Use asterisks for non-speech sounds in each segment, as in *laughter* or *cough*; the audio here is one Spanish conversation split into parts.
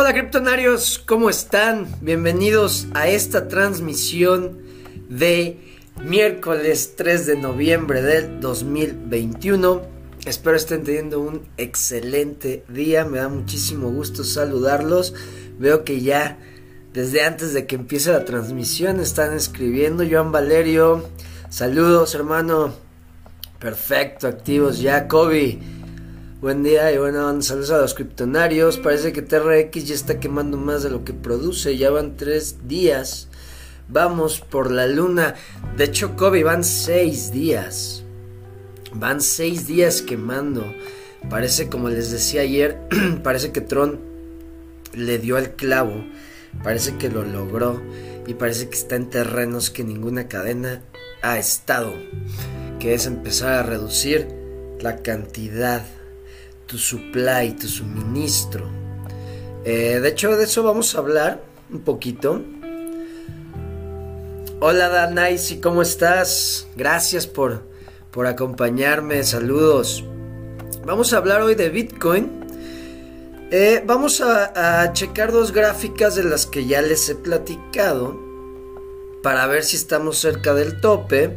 Hola criptonarios, ¿cómo están? Bienvenidos a esta transmisión de miércoles 3 de noviembre del 2021. Espero estén teniendo un excelente día, me da muchísimo gusto saludarlos. Veo que ya desde antes de que empiece la transmisión están escribiendo. Joan Valerio, saludos hermano. Perfecto, activos ya. Kobe, buen día y bueno, saludos a los criptonarios. Parece que TRX ya está quemando más de lo que produce. Ya van tres días. Vamos por la luna. De hecho, Kobe, van seis días. Van seis días quemando. Parece, como les decía ayer, *clears throat* parece que Tron le dio al clavo. Parece que lo logró. Y parece que está en terrenos que ninguna cadena ha estado que es empezar a reducir la cantidad, tu supply, tu suministro. Eh, de hecho, de eso vamos a hablar un poquito. Hola Danaisi, ¿cómo estás? Gracias por, por acompañarme, saludos. Vamos a hablar hoy de Bitcoin. Eh, vamos a, a checar dos gráficas de las que ya les he platicado para ver si estamos cerca del tope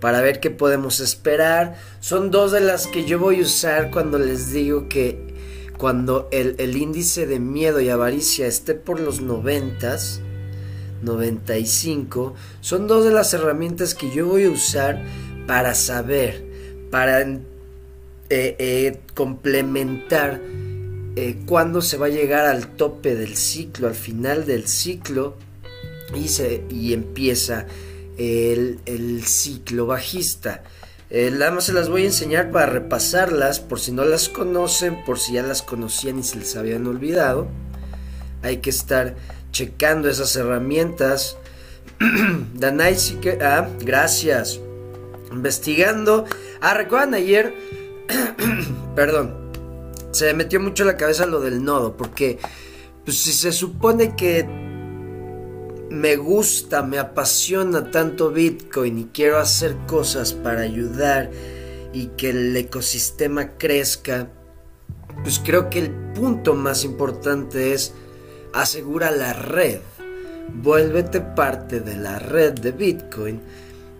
para ver qué podemos esperar. Son dos de las que yo voy a usar cuando les digo que cuando el, índice de miedo y avaricia esté por los 90, 95, son dos de las herramientas que yo voy a usar para saber, para eh, eh, complementar eh, cuándo se va a llegar al tope del ciclo, al final del ciclo y, se, y empieza el, ciclo bajista. Eh, nada más se las voy a enseñar para repasarlas, por si no las conocen, por si ya las conocían y se les habían olvidado. Hay que estar checando esas herramientas. *clears throat* Danai que... Ah, gracias. Investigando. Ah, recuerdan ayer... *clears throat* Perdón. Se me metió mucho la cabeza lo del nodo, porque pues, si se supone que me gusta, me apasiona tanto Bitcoin y quiero hacer cosas para ayudar y que el ecosistema crezca, pues creo que el punto más importante es asegura la red. Vuélvete parte de la red de Bitcoin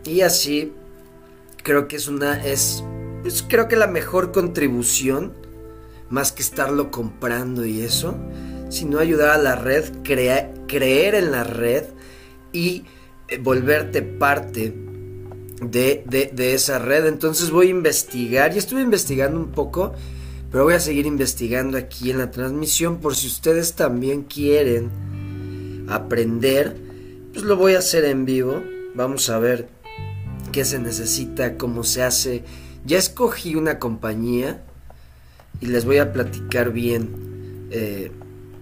y así creo que es una es pues creo que la mejor contribución más que estarlo comprando y eso sino ayudar a la red, creer en la red y eh, volverte parte de, de, esa red. Entonces voy a investigar, y estuve investigando un poco, pero voy a seguir investigando aquí en la transmisión por si ustedes también quieren aprender, pues lo voy a hacer en vivo. Vamos a ver qué se necesita, cómo se hace. Ya escogí una compañía y les voy a platicar bien eh,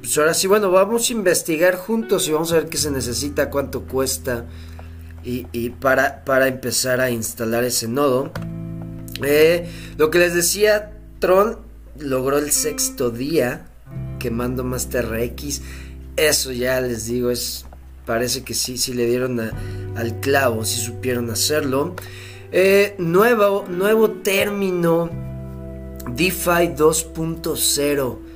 pues ahora sí, bueno, vamos a investigar juntos y vamos a ver qué se necesita, cuánto cuesta y, para, para, empezar a instalar ese nodo. Eh, lo que les decía, Tron logró el sexto día quemando más TRX. Eso ya les digo, es parece que sí, sí le dieron al clavo, sí supieron hacerlo. Eh, nuevo, nuevo término, DeFi 2.0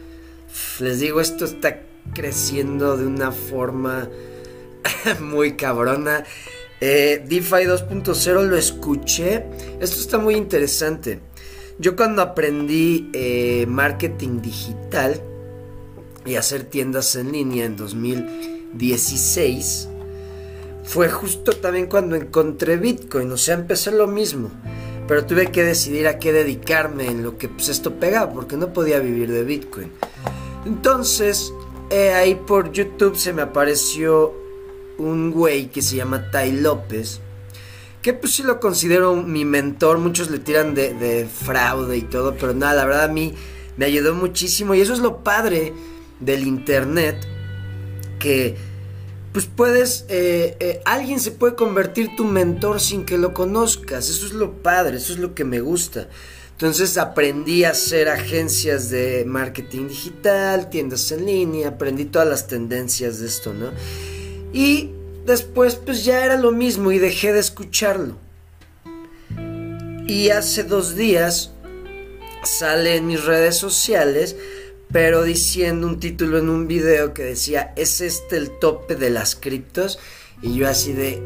les digo, esto está creciendo de una forma *laughs* muy cabrona. Eh, DeFi 2.0 lo escuché. Esto está muy interesante. Yo cuando aprendí eh, marketing digital y hacer tiendas en línea en 2016, fue justo también cuando encontré Bitcoin. O sea, empecé lo mismo. Pero tuve que decidir a qué dedicarme en lo que pues, esto pegaba, porque no podía vivir de Bitcoin. Entonces, eh, ahí por YouTube se me apareció un güey que se llama Tai López. Que pues sí lo considero mi mentor. Muchos le tiran de, fraude y todo. Pero nada, la verdad a mí me ayudó muchísimo. Y eso es lo padre del internet. Que pues puedes, eh, eh, alguien se puede convertir tu mentor sin que lo conozcas. Eso es lo padre, eso es lo que me gusta. Entonces aprendí a hacer agencias de marketing digital, tiendas en línea, aprendí todas las tendencias de esto, ¿no? Y después pues ya era lo mismo y dejé de escucharlo. Y hace dos días sale en mis redes sociales pero diciendo un título en un video que decía, ¿es este el tope de las criptos? Y yo así de,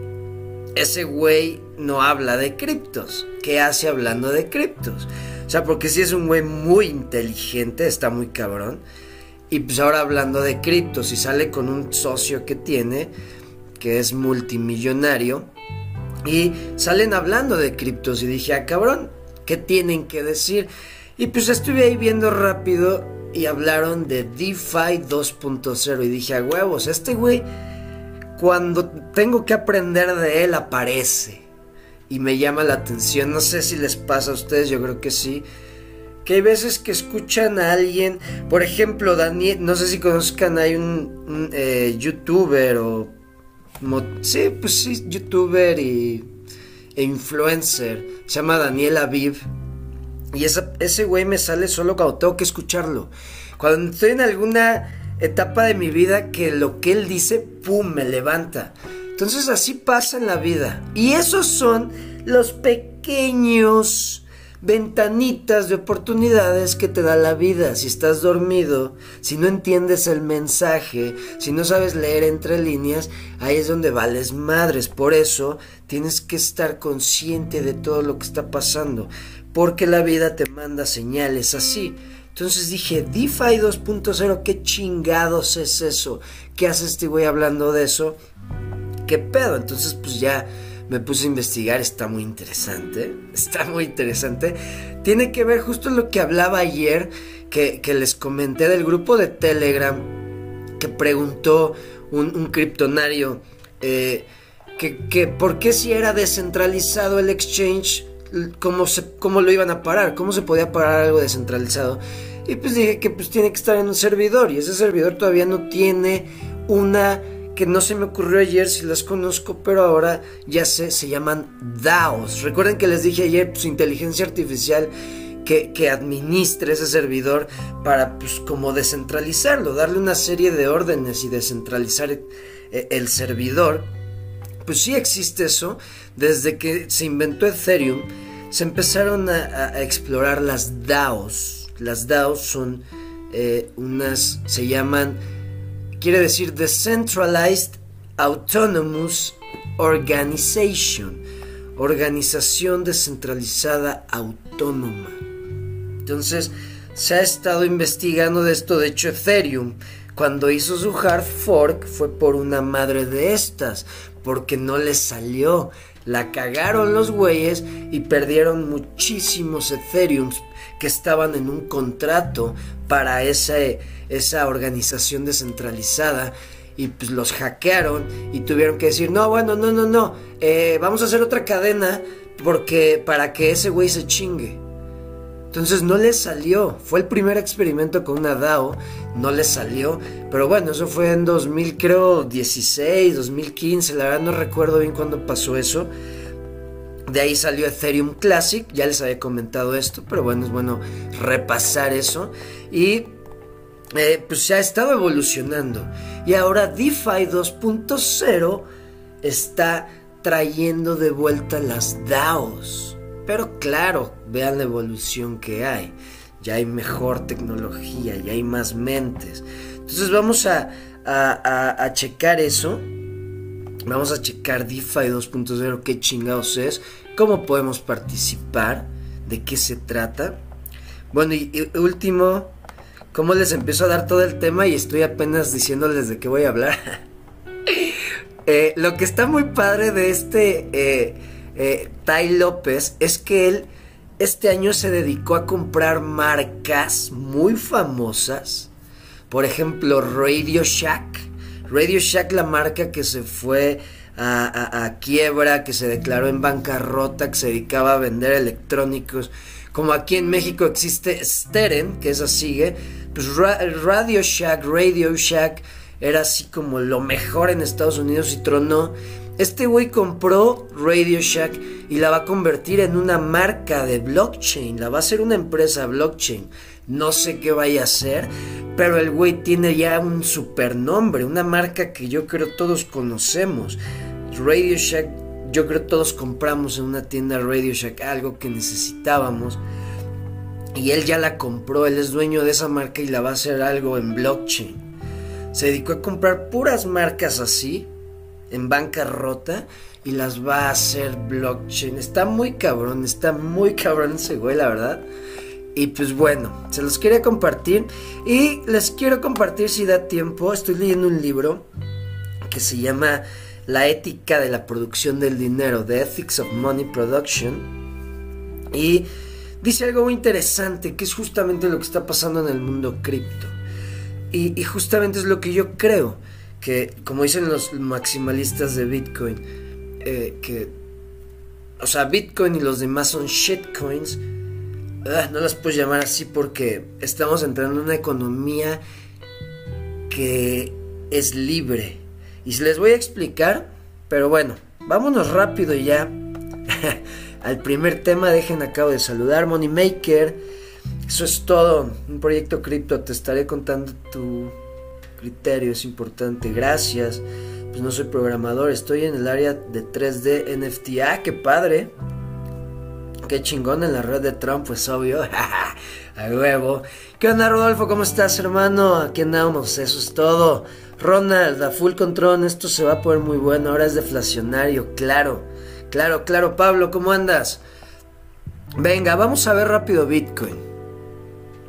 ese güey no habla de criptos. ¿Qué hace hablando de criptos? O sea, porque si es un güey muy inteligente, está muy cabrón. Y pues ahora hablando de criptos y sale con un socio que tiene, que es multimillonario, y salen hablando de criptos y dije, ah, cabrón, ¿qué tienen que decir? Y pues estuve ahí viendo rápido y hablaron de DeFi 2.0 y dije, a huevos, este güey, cuando tengo que aprender de él, aparece. Y me llama la atención, no sé si les pasa a ustedes, yo creo que sí que hay veces que escuchan a alguien, por ejemplo, Daniel, no sé si conozcan, hay un, eh, youtuber o... sí, pues sí, youtuber y, e influencer, se llama Daniel Aviv. Y ese güey me sale solo cuando tengo que escucharlo. Cuando estoy en alguna etapa de mi vida que lo que él dice, ¡pum!, me levanta. Entonces así pasa en la vida. Y esos son los pequeños ventanitas de oportunidades que te da la vida. Si estás dormido, si no entiendes el mensaje, si no sabes leer entre líneas, ahí es donde vales madres. Por eso tienes que estar consciente de todo lo que está pasando, porque la vida te manda señales así. Entonces dije, DeFi 2.0, ¿qué chingados es eso? ¿Qué hace este güey hablando de eso? ¿Qué pedo? Entonces pues ya me puse a investigar, está muy interesante, *laughs* está muy interesante. Tiene que ver justo lo que hablaba ayer, que, les comenté del grupo de Telegram, que preguntó un, criptonario, eh, que, por qué si era descentralizado el exchange, ¿cómo, cómo lo iban a parar, cómo se podía parar algo descentralizado. Y pues dije que pues tiene que estar en un servidor y ese servidor todavía no tiene una que no se me ocurrió ayer si las conozco, pero ahora ya sé, se llaman DAOs. Recuerden que les dije ayer, pues inteligencia artificial que, que, administre ese servidor para pues como descentralizarlo, darle una serie de órdenes y descentralizar eh, el servidor. Pues sí existe eso, desde que se inventó Ethereum, se empezaron a, explorar las DAOs. Las DAOs son eh, unas, se llaman quiere decir Decentralized Autonomous Organization, organización descentralizada autónoma. Entonces, se ha estado investigando de esto, de hecho Ethereum, cuando hizo su hard fork fue por una madre de estas, porque no les salió. La cagaron los güeyes y perdieron muchísimos Ethereums que estaban en un contrato para esa organización descentralizada y pues los hackearon y tuvieron que decir, no, bueno, no, no, no, eh, vamos a hacer otra cadena porque para que ese güey se chingue. Entonces no les salió, fue el primer experimento con una DAO, no les salió, pero bueno, eso fue en 2000, creo, 16, 2015, la verdad no recuerdo bien cuándo pasó eso. De ahí salió Ethereum Classic, ya les había comentado esto, pero bueno, es bueno repasar eso. Y eh, pues se ha estado evolucionando. Y ahora DeFi 2.0 está trayendo de vuelta las DAOs. Pero claro, vean la evolución que hay. Ya hay mejor tecnología, ya hay más mentes. Entonces vamos a, a, a checar eso Vamos a checar DeFi 2.0, qué chingados es, cómo podemos participar, de qué se trata. Bueno, y, último, cómo les empiezo a dar todo el tema y estoy apenas diciéndoles de qué voy a hablar. *laughs* Eh, lo que está muy padre de este eh, eh, Tai López es que él este año se dedicó a comprar marcas muy famosas. Por ejemplo, Radio Shack Radio Shack, la marca que se fue a, quiebra, que se declaró en bancarrota, que se dedicaba a vender electrónicos. Como aquí en México existe Steren, que esa sigue, pues Radio Shack, Radio Shack era así como lo mejor en Estados Unidos y tronó. Este güey compró Radio Shack y la va a convertir en una marca de blockchain, la va a hacer una empresa blockchain. No sé qué vaya a hacer, pero el güey tiene ya un supernombre, una marca que yo creo todos conocemos. Radio Shack, yo creo todos compramos en una tienda Radio Shack algo que necesitábamos. Y él ya la compró, él es dueño de esa marca y la va a hacer algo en blockchain. Se dedicó a comprar puras marcas así, en bancarrota, y las va a hacer blockchain. Está muy cabrón, está muy cabrón ese güey, la verdad. Y pues bueno, se los quería compartir. Y les quiero compartir si da tiempo. Estoy leyendo un libro que se llama La ética de la producción del dinero, The Ethics of Money Production. Y dice algo muy interesante, que es justamente lo que está pasando en el mundo cripto. Y, justamente es lo que yo creo, que como dicen los maximalistas de Bitcoin, eh, que, o sea, Bitcoin y los demás son shitcoins, ah, no las puedes llamar así porque estamos entrando en una economía que es libre. Y se les voy a explicar, pero bueno, vámonos rápido ya *laughs* al primer tema. Dejen, acabo de saludar, Moneymaker. Eso es todo. Un proyecto cripto. Te estaré contando tu criterio. Es importante. Gracias. Pues no soy programador. Estoy en el área de 3D NFT. Ah, qué padre. Qué chingón en la red de Trump, pues obvio. *laughs* A huevo. ¿Qué onda, Rodolfo? ¿Cómo estás, hermano? Aquí andamos. Eso es todo. Ronald, a full control. Esto se va a poner muy bueno. Ahora es deflacionario, claro. Claro, claro, Pablo, ¿cómo andas? Venga, vamos a ver rápido Bitcoin.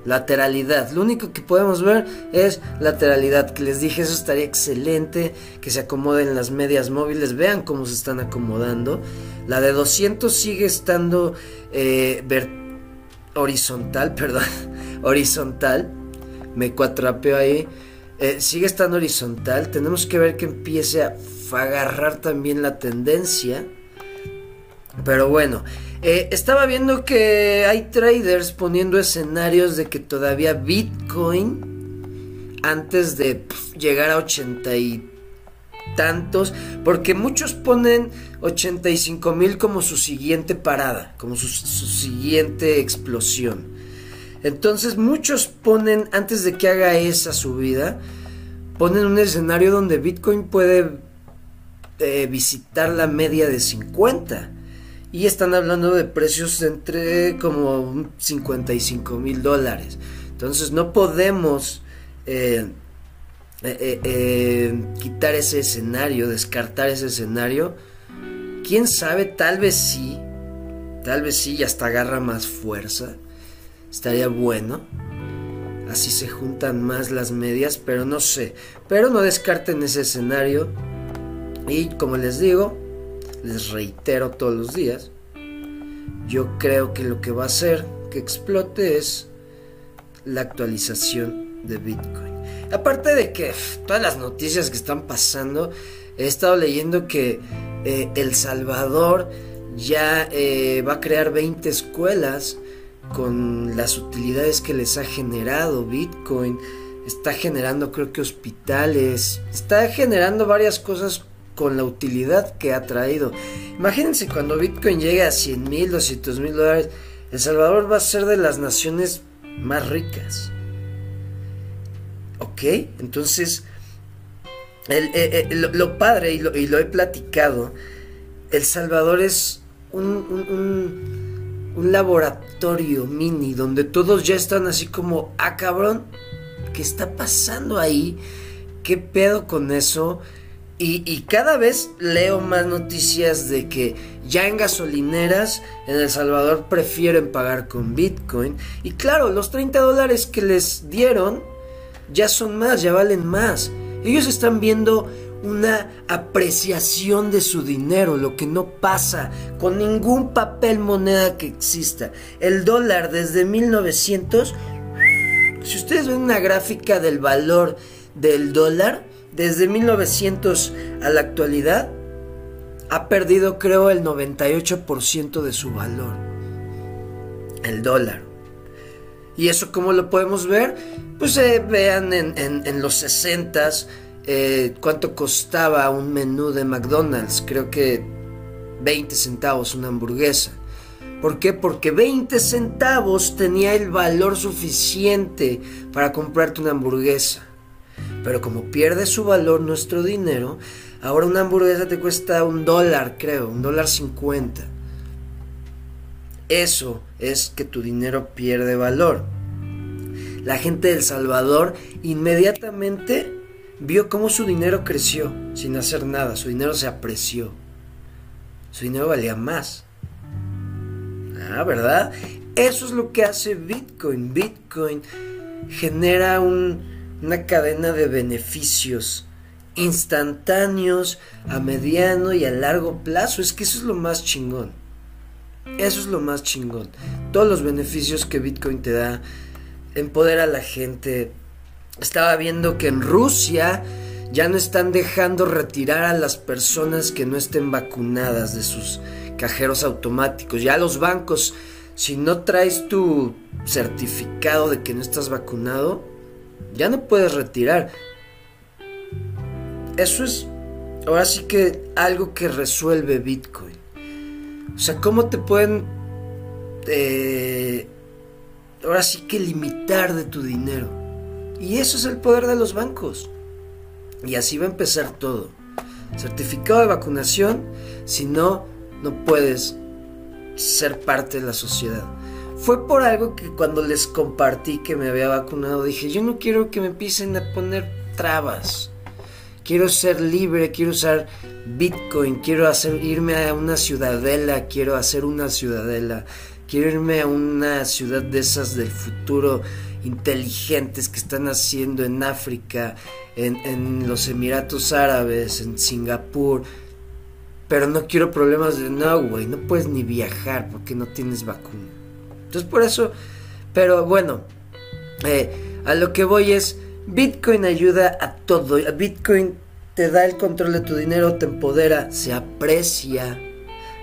Lateralidad. Lo único que podemos ver es lateralidad. Que les dije, eso estaría excelente. Que se acomoden las medias móviles. Vean cómo se están acomodando. La de 200 sigue estando eh, horizontal, *laughs* perdón. horizontal. Me cuatrapeo ahí. Eh, sigue estando horizontal. Tenemos que ver que empiece a agarrar también la tendencia. Pero bueno, eh, estaba viendo que hay traders poniendo escenarios de que todavía Bitcoin, antes de llegar a 80 y tantos, porque muchos ponen 85 mil como su siguiente parada, como su, su siguiente explosión. Entonces muchos ponen, antes de que haga esa subida, ponen un escenario donde Bitcoin puede eh, visitar la media de 50 y están hablando de precios entre como 55 mil dólares. Entonces no podemos eh, eh, eh, quitar ese escenario, descartar ese escenario. Quién sabe, tal vez sí, tal vez sí, y hasta agarra más fuerza. Estaría bueno. Así se juntan más las medias, pero no sé. Pero no descarten ese escenario. Y como les digo, les reitero todos los días, yo creo que lo que va a hacer que explote es la actualización de Bitcoin. Aparte de que todas las noticias que están pasando, he estado leyendo que eh, El Salvador ya eh, va a crear 20 escuelas con las utilidades que les ha generado Bitcoin. Está generando creo que hospitales, está generando varias cosas con la utilidad que ha traído. Imagínense cuando Bitcoin llegue a 100 mil, 200 mil dólares, El Salvador va a ser de las naciones más ricas. ¿Ok? Entonces, eh, eh, lo, padre, y lo, he platicado, El Salvador es un, un, un, laboratorio mini donde todos ya están así como, ah cabrón, ¿qué está pasando ahí? ¿Qué pedo con eso? Y, cada vez leo más noticias de que ya en gasolineras en El Salvador prefieren pagar con Bitcoin. Y claro, los 30 dólares que les dieron ya son más, ya valen más. Ellos están viendo una apreciación de su dinero, lo que no pasa con ningún papel moneda que exista. El dólar desde 1900, si ustedes ven una gráfica del valor del dólar, desde 1900 a la actualidad, ha perdido creo el 98% de su valor. El dólar. ¿Y eso cómo lo podemos ver? Pues eh, vean en, los 60 eh, cuánto costaba un menú de McDonald's. Creo que 20 centavos una hamburguesa. ¿Por qué? Porque 20 centavos tenía el valor suficiente para comprarte una hamburguesa. Pero como pierde su valor nuestro dinero, ahora una hamburguesa te cuesta un dólar, creo, un dólar cincuenta. Eso es que tu dinero pierde valor. La gente de El Salvador inmediatamente vio cómo su dinero creció sin hacer nada, su dinero se apreció, su dinero valía más. Ah, ¿verdad? Eso es lo que hace Bitcoin. Bitcoin genera una cadena de beneficios instantáneos a mediano y a largo plazo. Es que eso es lo más chingón. Eso es lo más chingón. Todos los beneficios que Bitcoin te da, empodera a la gente. Estaba viendo que en Rusia ya no están dejando retirar a las personas que no estén vacunadas de sus cajeros automáticos. Ya los bancos, si no traes tu certificado de que no estás vacunado, ya no puedes retirar. Eso es ahora sí que algo que resuelve Bitcoin. O sea, ¿cómo te pueden eh, ahora sí que limitar de tu dinero? Y eso es el poder de los bancos. Y así va a empezar todo. Certificado de vacunación, si no, no puedes ser parte de la sociedad. Fue por algo que cuando les compartí que me había vacunado, dije, yo no quiero que me empiecen a poner trabas. Quiero ser libre, quiero usar Bitcoin, quiero hacer, irme a una ciudadela, quiero hacer una ciudadela, quiero irme a una ciudad de esas del futuro inteligentes que están haciendo en África, en, los Emiratos Árabes, en Singapur. Pero no quiero problemas de no, güey, no puedes ni viajar porque no tienes vacuna. Entonces por eso, pero bueno, eh, a lo que voy es, Bitcoin ayuda a todo. Bitcoin te da el control de tu dinero, te empodera, se aprecia,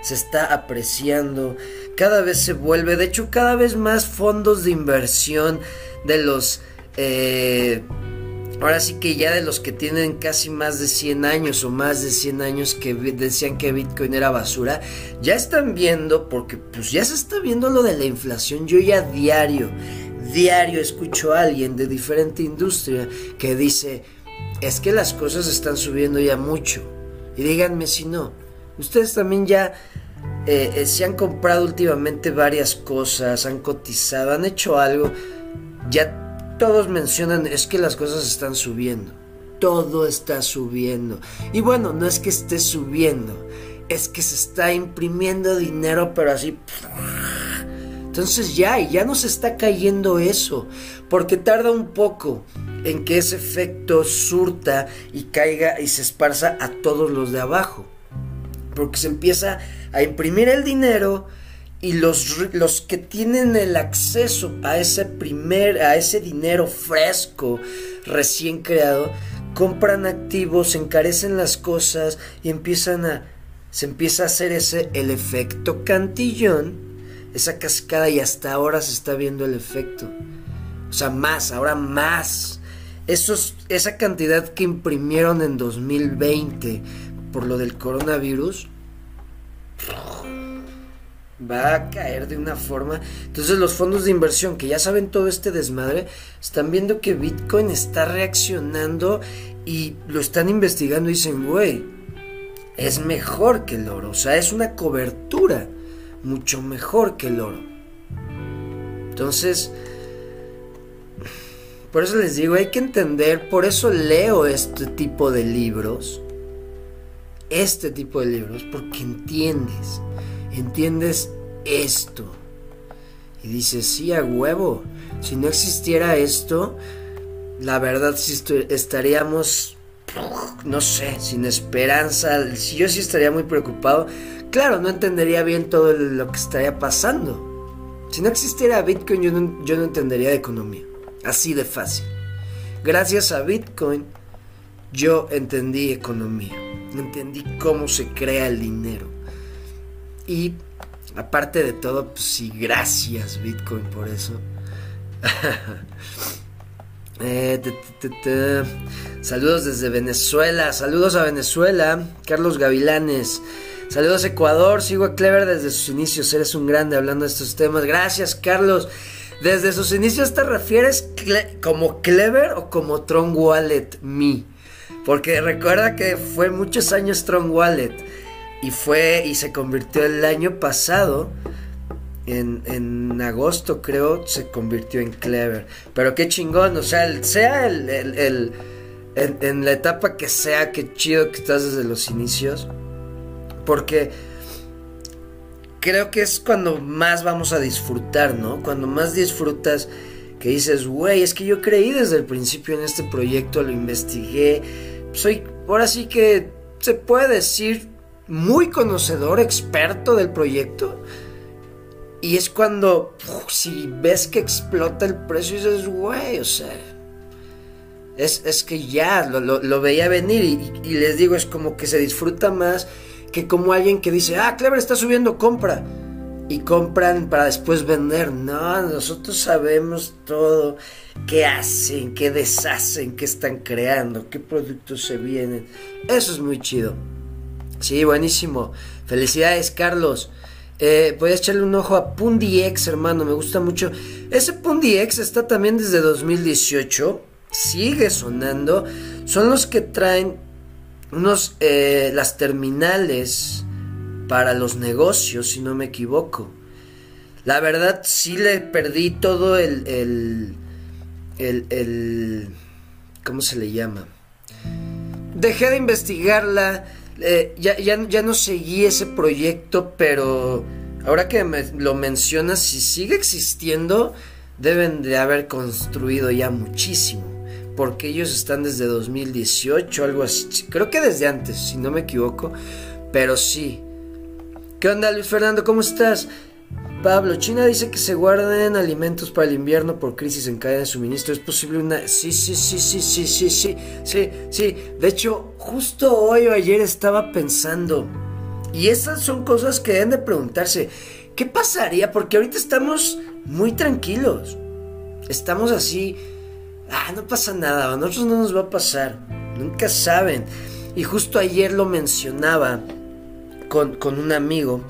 se está apreciando, cada vez se vuelve, de hecho cada vez más fondos de inversión de los... Eh, ahora sí que ya de los que tienen casi más de 100 años o más de 100 años que decían que Bitcoin era basura, ya están viendo, porque pues ya se está viendo lo de la inflación, yo ya diario, diario escucho a alguien de diferente industria que dice, es que las cosas están subiendo ya mucho. Y díganme si no, ustedes también ya eh, eh, se han comprado últimamente varias cosas, han cotizado, han hecho algo ya todos mencionan es que las cosas están subiendo. Todo está subiendo. Y bueno, no es que esté subiendo, es que se está imprimiendo dinero, pero así. Entonces ya, ya no se está cayendo eso, porque tarda un poco en que ese efecto surta y caiga y se esparza a todos los de abajo. Porque se empieza a imprimir el dinero, y los, los que tienen el acceso a ese primer, a ese dinero fresco, recién creado, compran activos, encarecen las cosas y empiezan a, se empieza a hacer ese, el efecto cantillón, esa cascada y hasta ahora se está viendo el efecto. O sea, más, ahora más. Esos, esa cantidad que imprimieron en 2020 por lo del coronavirus, va a caer de una forma. Entonces los fondos de inversión que ya saben todo este desmadre, están viendo que Bitcoin está reaccionando y lo están investigando y dicen, güey, es mejor que el oro. O sea, es una cobertura mucho mejor que el oro. Entonces, por eso les digo, hay que entender, por eso leo este tipo de libros. Este tipo de libros, porque entiendes entiendes esto. Y dices, sí, a huevo. Si no existiera esto, la verdad estaríamos, no sé, sin esperanza. Yo sí estaría muy preocupado. Claro, no entendería bien todo lo que estaría pasando. Si no existiera Bitcoin, yo no, yo no entendería de economía. Así de fácil. Gracias a Bitcoin, yo entendí economía. Entendí cómo se crea el dinero. Y aparte de todo, pues sí, gracias Bitcoin por eso. *laughs* Eh, saludos desde Venezuela, saludos a Venezuela, Carlos Gavilanes. Saludos Ecuador, sigo a Clever desde sus inicios, eres un grande hablando de estos temas. Gracias Carlos. Desde sus inicios te refieres como Clever o como Tron Wallet Me. Porque recuerda que fue muchos años Tron Wallet y fue y se convirtió el año pasado en, agosto, creo, se convirtió en Clever. Pero qué chingón, o sea, sea el, el, en, la etapa que sea, qué chido que estás desde los inicios. Porque creo que es cuando más vamos a disfrutar, ¿no? Cuando más disfrutas que dices, güey, es que yo creí desde el principio en este proyecto, lo investigué. Soy, ahora sí que se puede decir, muy conocedor, experto del proyecto. Y es cuando, si ves que explota el precio, dices, güey, o sea, es, que ya lo, veía venir. Y, y, les digo, es como que se disfruta más que como alguien que dice, ah, Clever está subiendo, compra. Y compran para después vender. No, nosotros sabemos todo. ¿Qué hacen? ¿Qué deshacen? ¿Qué están creando? ¿Qué productos se vienen? Eso es muy chido. Sí, buenísimo. Felicidades, Carlos. Eh, voy a echarle un ojo a Pundi X, hermano, me gusta mucho. Ese Pundi X está también desde 2018, sigue sonando. Son los que traen unos, eh, las terminales para los negocios, si no me equivoco. La verdad, sí le perdí todo el, el, el ¿cómo se le llama? Dejé de investigarla eh, ya, ya, no seguí ese proyecto, pero ahora que me lo mencionas, si sigue existiendo, deben de haber construido ya muchísimo. Porque ellos están desde 2018, algo así. Creo que desde antes, si no me equivoco. Pero sí. ¿Qué onda, Luis Fernando? ¿Cómo estás? Pablo, China dice que se guarden alimentos para el invierno por crisis en cadena de suministro. ¿Es posible una...? Sí, sí, sí, sí, sí, sí, sí, sí, sí. De hecho, justo hoy o ayer estaba pensando, y esas son cosas que deben de preguntarse, ¿qué pasaría? Porque ahorita estamos muy tranquilos. Estamos así, ah, no pasa nada, a nosotros no nos va a pasar. Nunca saben. Y justo ayer lo mencionaba con, con un amigo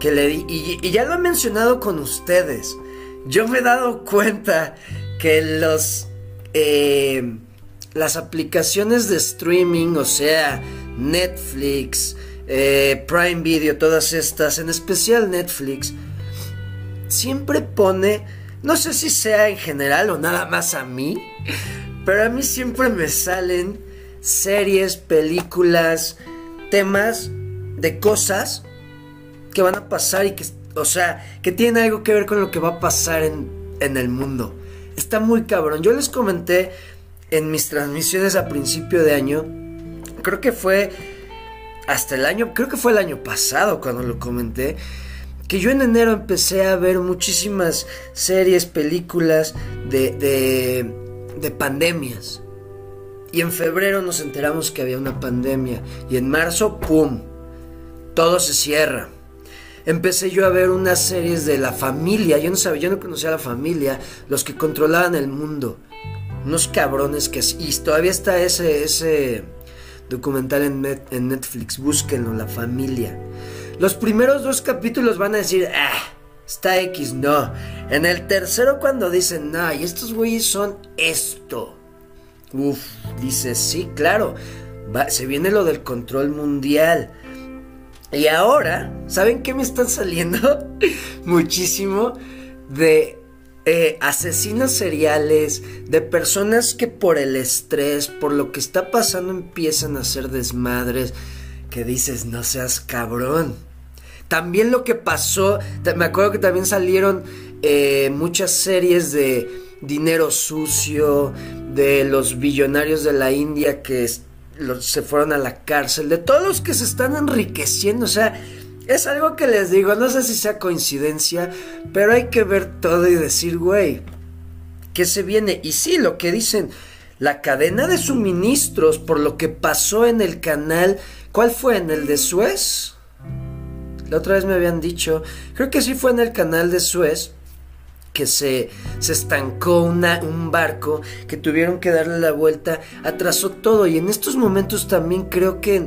que le di, y, ya lo he mencionado con ustedes. Yo me he dado cuenta que los eh, las aplicaciones de streaming, o sea, Netflix, eh, Prime Video, todas estas, en especial Netflix, siempre pone, no sé si sea en general o nada más a mí, pero a mí siempre me salen series, películas, temas de cosas que van a pasar y que, o sea, que tienen algo que ver con lo que va a pasar en, en el mundo. Está muy cabrón. Yo les comenté en mis transmisiones a principio de año, creo que fue hasta el año, creo que fue el año pasado cuando lo comenté, que yo en enero empecé a ver muchísimas series, películas de, de, de pandemias. Y en febrero nos enteramos que había una pandemia. Y en marzo, ¡pum! Todo se cierra empecé yo a ver unas series de la familia. Yo no sabía, yo no conocía a la familia, los que controlaban el mundo. Unos cabrones que... Y todavía está ese, ese documental en, en Netflix, búsquenlo, la familia. Los primeros dos capítulos van a decir, ah, está X, no. En el tercero cuando dicen, no, y estos güeyes son esto. Uf, dice, sí, claro. se viene lo del control mundial. Y ahora, ¿saben qué me están saliendo? *laughs* Muchísimo de eh, asesinos seriales, de personas que por el estrés, por lo que está pasando, empiezan a hacer desmadres. Que dices, no seas cabrón. También lo que pasó, me acuerdo que también salieron eh, muchas series de dinero sucio, de los billonarios de la India que se fueron a la cárcel, de todos los que se están enriqueciendo, o sea, es algo que les digo, no sé si sea coincidencia, pero hay que ver todo y decir, güey, ¿qué se viene? Y sí, lo que dicen, la cadena de suministros por lo que pasó en el canal, ¿cuál fue? ¿En el de Suez? La otra vez me habían dicho, creo que sí fue en el canal de Suez que se, se estancó un barco, que tuvieron que darle la vuelta, atrasó todo. Y en estos momentos también creo que...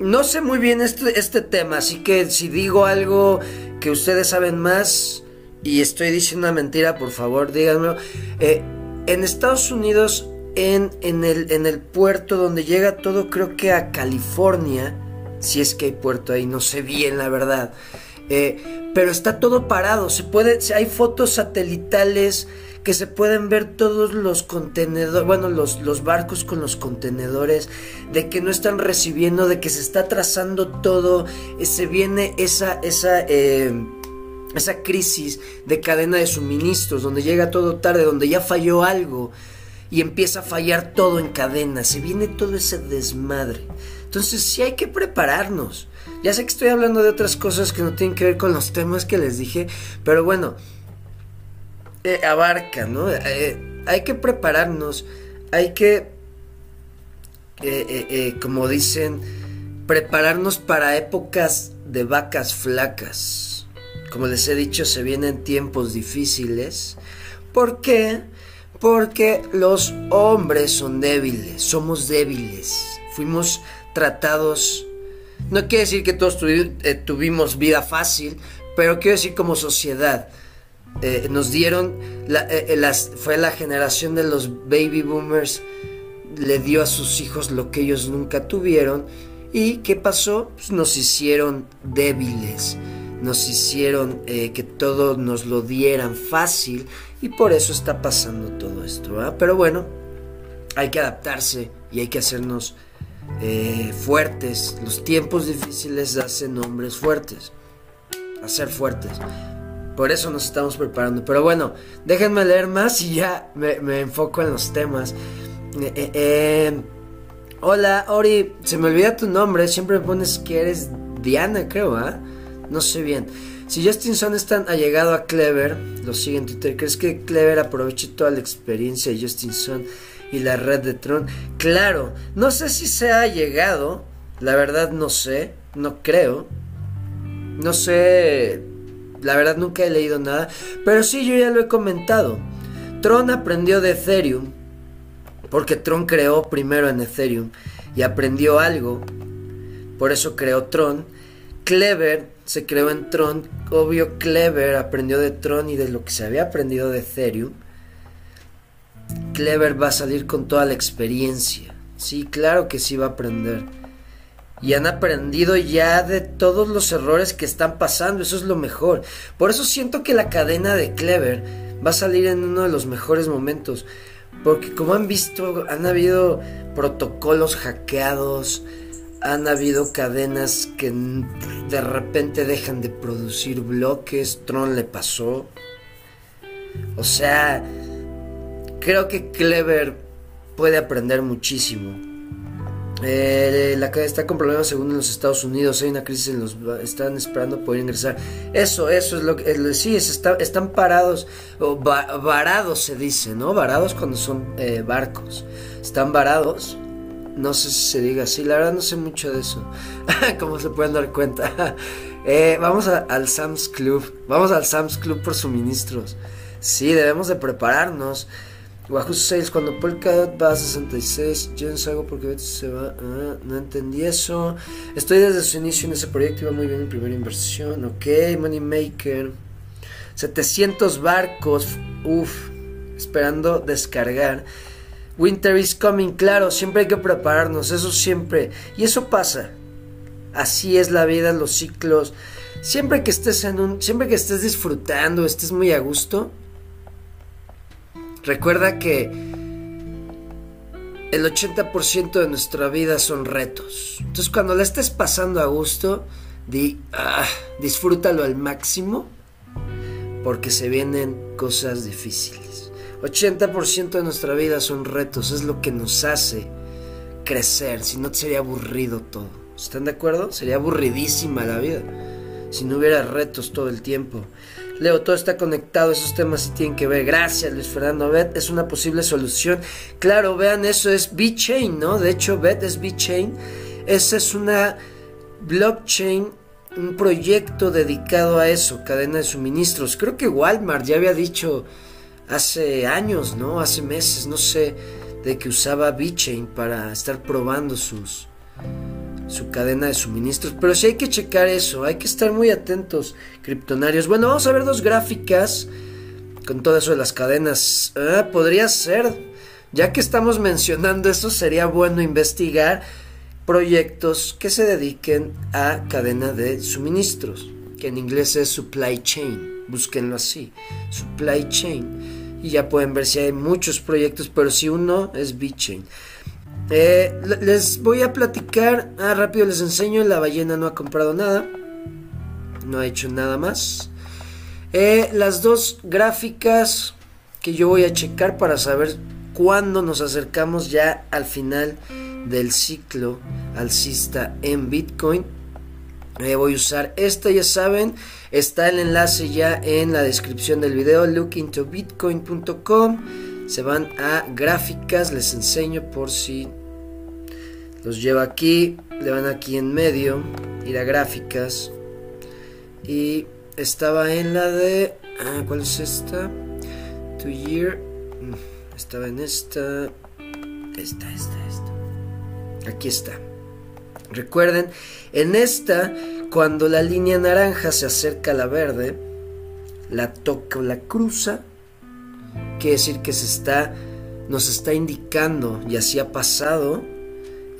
No sé muy bien este, este tema, así que si digo algo que ustedes saben más y estoy diciendo una mentira, por favor díganmelo. Eh, en Estados Unidos, en, en, el, en el puerto donde llega todo, creo que a California, si es que hay puerto ahí, no sé bien la verdad. Eh, pero está todo parado. Se puede, hay fotos satelitales que se pueden ver todos los contenedores, bueno, los, los barcos con los contenedores, de que no están recibiendo, de que se está trazando todo, eh, se viene esa, esa, eh, esa crisis de cadena de suministros, donde llega todo tarde, donde ya falló algo y empieza a fallar todo en cadena, se viene todo ese desmadre. Entonces sí hay que prepararnos. Ya sé que estoy hablando de otras cosas que no tienen que ver con los temas que les dije, pero bueno, eh, abarca, ¿no? Eh, hay que prepararnos, hay que, eh, como dicen, prepararnos para épocas de vacas flacas. Como les he dicho, se vienen tiempos difíciles. ¿Por qué? Porque los hombres son débiles, somos débiles, fuimos tratados, no quiere decir que todos eh, tuvimos vida fácil, pero quiero decir como sociedad, eh, nos dieron, eh, las, fue la generación de los baby boomers, le dio a sus hijos lo que ellos nunca tuvieron, y ¿qué pasó? Pues nos hicieron débiles, nos hicieron que todo nos lo dieran fácil, y por eso está pasando todo esto. Pero bueno, hay que adaptarse y hay que hacernos eh, fuertes. Los tiempos difíciles hacen hombres fuertes. Hacer fuertes. Por eso nos estamos preparando. Pero bueno, déjenme leer más y ya me, enfoco en los temas. Eh, eh, hola, Ori. Se me olvida tu nombre. Siempre me pones que eres Diana, creo, ¿ah? No sé bien. Si Justin Sun es tan a Clever, lo sigue en Twitter, ¿crees que Clever aproveche toda la experiencia de Justin Sun y la red de Tron? Claro, no sé si se ha llegado, la verdad no sé, no creo. No sé, la verdad nunca he leído nada, pero sí yo ya lo he comentado. Tron aprendió de Ethereum, porque Tron creó primero en Ethereum y aprendió algo, por eso creó Tron. Clever se creó en Tron. Obvio, Clever aprendió de Tron y de lo que se había aprendido de Ethereum. Clever va a salir con toda la experiencia. Sí, claro que sí va a aprender. Y han aprendido ya de todos los errores que están pasando. Eso es lo mejor. Por eso siento que la cadena de Clever va a salir en uno de los mejores momentos. Porque como han visto, han habido protocolos hackeados han habido cadenas que de repente dejan de producir bloques, Tron le pasó. O sea, creo que Clever puede aprender muchísimo. Eh, la cadena está con problemas según en los Estados Unidos, hay una crisis en los están esperando poder ingresar. Eso, eso es lo que sí, están parados o varados se dice, ¿no? Varados cuando son eh, barcos. Están varados no sé si se diga así, la verdad no sé mucho de eso. *laughs* Como se pueden dar cuenta. *laughs* Eh, vamos al Sam's Club. Vamos al Sam's Club por suministros. Sí, debemos de prepararnos. Wahoo Sales, cuando Polkadot va a 66, yo salgo porque se va. Ah, no entendí eso. Estoy desde su inicio en ese proyecto, iba muy bien en primera inversión. Ok, Moneymaker. 700 barcos, uff, esperando descargar. Winter is coming, claro, siempre hay que prepararnos, eso siempre. Y eso pasa. Así es la vida, los ciclos. Siempre que estés en un, siempre que estés disfrutando, estés muy a gusto, recuerda que el 80% de nuestra vida son retos. Entonces, cuando la estés pasando a gusto, ah, disfrútalo al máximo, porque se vienen cosas difíciles. 80% de nuestra vida son retos, es lo que nos hace crecer, si no sería aburrido todo. ¿Están de acuerdo? Sería aburridísima la vida si no hubiera retos todo el tiempo. Leo, todo está conectado, esos temas sí tienen que ver. Gracias, Luis Fernando. Bet es una posible solución. Claro, vean, eso es B-Chain, ¿no? De hecho, Bet es B-Chain. Esa es una blockchain, un proyecto dedicado a eso, cadena de suministros. Creo que Walmart ya había dicho hace años, ¿no? Hace meses, no sé, de que usaba VeChain para estar probando sus su cadena de suministros, pero sí hay que checar eso, hay que estar muy atentos, criptonarios. Bueno, vamos a ver dos gráficas con todo eso de las cadenas. Ah, podría ser, ya que estamos mencionando esto, sería bueno investigar proyectos que se dediquen a cadena de suministros. que en inglés es supply chain, búsquenlo así, supply chain. Y ya pueden ver si hay muchos proyectos, pero si uno es BitChain. Eh, les voy a platicar, ah, rápido les enseño, la ballena no ha comprado nada, no ha hecho nada más. Eh, las dos gráficas que yo voy a checar para saber cuándo nos acercamos ya al final del ciclo alcista en Bitcoin. Eh, voy a usar esta, ya saben, está el enlace ya en la descripción del video, lookintobitcoin.com. Se van a gráficas, les enseño por si los llevo aquí, le van aquí en medio, ir a gráficas. Y estaba en la de... Ah, ¿Cuál es esta? To year. Mm, estaba en esta. Esta, esta, esta. Aquí está. Recuerden, en esta, cuando la línea naranja se acerca a la verde, la toca o la cruza, quiere decir que se está, nos está indicando, y así ha pasado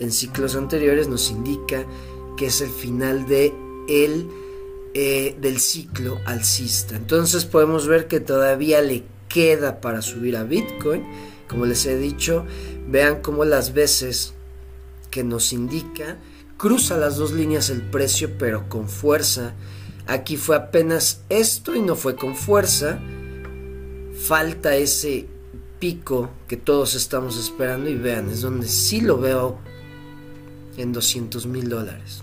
en ciclos anteriores, nos indica que es el final de el, eh, del ciclo alcista. Entonces podemos ver que todavía le queda para subir a Bitcoin. Como les he dicho, vean cómo las veces que nos indica cruza las dos líneas el precio, pero con fuerza. Aquí fue apenas esto y no fue con fuerza. Falta ese pico que todos estamos esperando y vean, es donde sí lo veo en 200 mil dólares.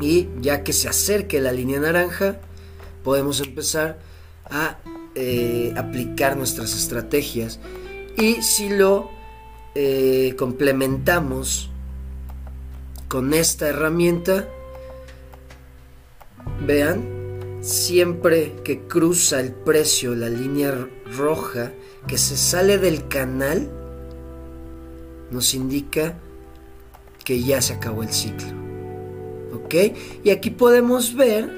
Y ya que se acerque la línea naranja, podemos empezar a eh, aplicar nuestras estrategias. Y si lo eh, complementamos con esta herramienta, vean, siempre que cruza el precio la línea roja que se sale del canal, nos indica que ya se acabó el ciclo. ¿Ok? Y aquí podemos ver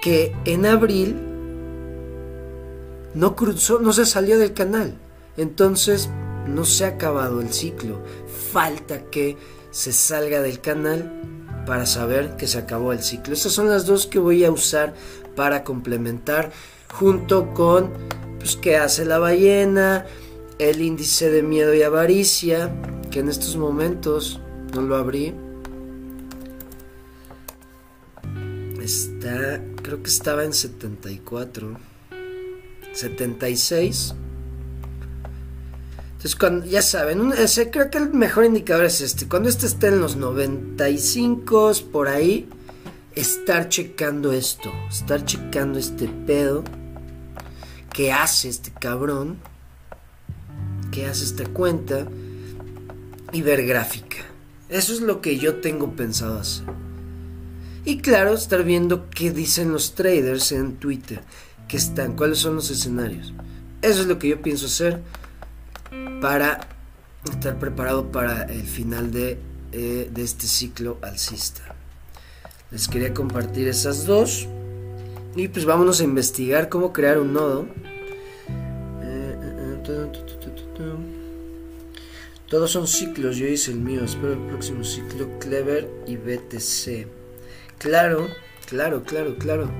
que en abril no cruzó, no se salió del canal. Entonces no se ha acabado el ciclo. Falta que se salga del canal para saber que se acabó el ciclo. Estas son las dos que voy a usar para complementar junto con pues qué hace la ballena, el índice de miedo y avaricia, que en estos momentos no lo abrí. Está, creo que estaba en 74, 76. Entonces, cuando, ya saben, creo que el mejor indicador es este. Cuando este esté en los 95, por ahí, estar checando esto, estar checando este pedo. ¿Qué hace este cabrón? ¿Qué hace esta cuenta? Y ver gráfica. Eso es lo que yo tengo pensado hacer. Y claro, estar viendo qué dicen los traders en Twitter. ¿Qué están? ¿Cuáles son los escenarios? Eso es lo que yo pienso hacer para estar preparado para el final de, eh, este ciclo alcista. Les quería compartir esas dos. Y pues vámonos a investigar cómo crear un nodo. Todos son ciclos, yo hice el mío, espero el próximo ciclo Clever y BTC. Claro, claro, claro, claro.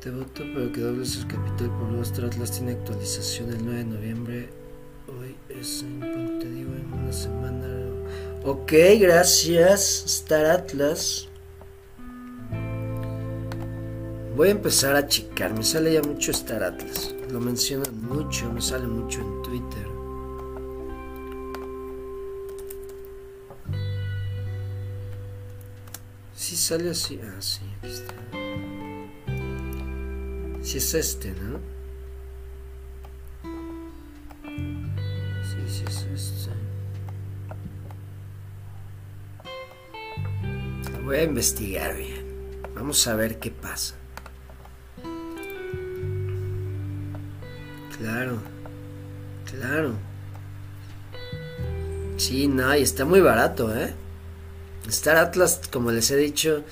Te voto pero que dobles el capital por nuestro Atlas tiene actualización el 9 de noviembre. Hoy es te digo, en una semana. Ok, gracias, Star Atlas. Voy a empezar a checar, me sale ya mucho Star Atlas. Lo mencionan mucho, me sale mucho en Twitter. Si sale así, ah, sí, aquí está. Si es este, ¿no? Sí, sí es este. Voy a investigar bien. Vamos a ver qué pasa. Claro, claro. Sí, no, y está muy barato, ¿eh? Star Atlas, como les he dicho,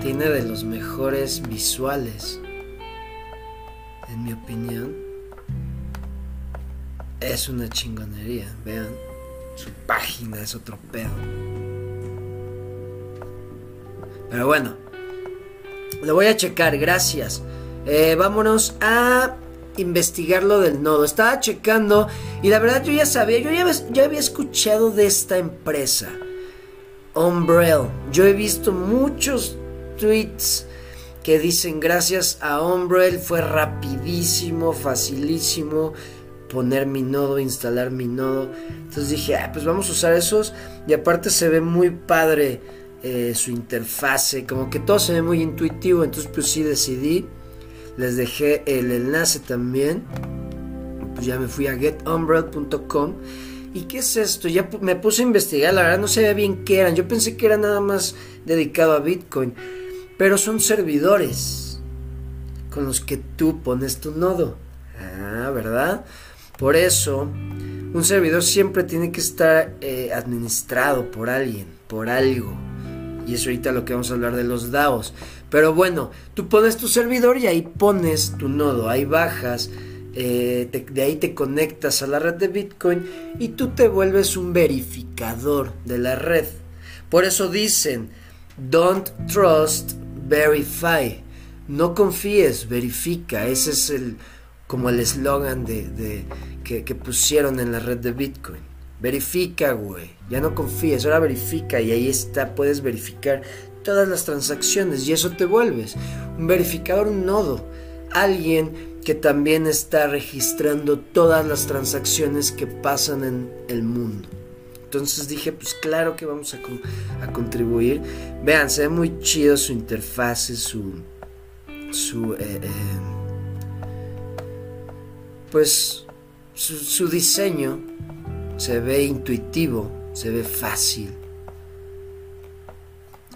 tiene de los mejores visuales en mi opinión, es una chingonería. Vean, su página es otro pedo. Pero bueno, lo voy a checar, gracias. Eh, vámonos a investigar lo del nodo. Estaba checando y la verdad yo ya sabía, yo ya, ya había escuchado de esta empresa. Umbrel. Yo he visto muchos tweets que dicen gracias a Umbrel fue rapidísimo, facilísimo poner mi nodo, instalar mi nodo. Entonces dije, ah, pues vamos a usar esos. Y aparte se ve muy padre eh, su interfase, como que todo se ve muy intuitivo. Entonces pues sí decidí. Les dejé el enlace también. Pues ya me fui a getumbrel.com. ¿Y qué es esto? Ya me puse a investigar, la verdad no sabía bien qué eran. Yo pensé que era nada más dedicado a Bitcoin. Pero son servidores con los que tú pones tu nodo. Ah, ¿verdad? Por eso, un servidor siempre tiene que estar eh, administrado por alguien, por algo. Y es ahorita lo que vamos a hablar de los DAOs. Pero bueno, tú pones tu servidor y ahí pones tu nodo, ahí bajas, eh, de ahí te conectas a la red de Bitcoin y tú te vuelves un verificador de la red. Por eso dicen, don't trust, verify. No confíes, verifica. Ese es el como el eslogan de, que, que, pusieron en la red de Bitcoin. Verifica, güey. Ya no confíes, ahora verifica y ahí está, puedes verificar todas las transacciones y eso te vuelves un verificador, un nodo. Alguien que también está registrando todas las transacciones que pasan en el mundo. Entonces dije, pues claro que vamos a, contribuir. Vean, se ve muy chido su interfase, su... su eh, eh, pues su, diseño se ve intuitivo, se ve fácil.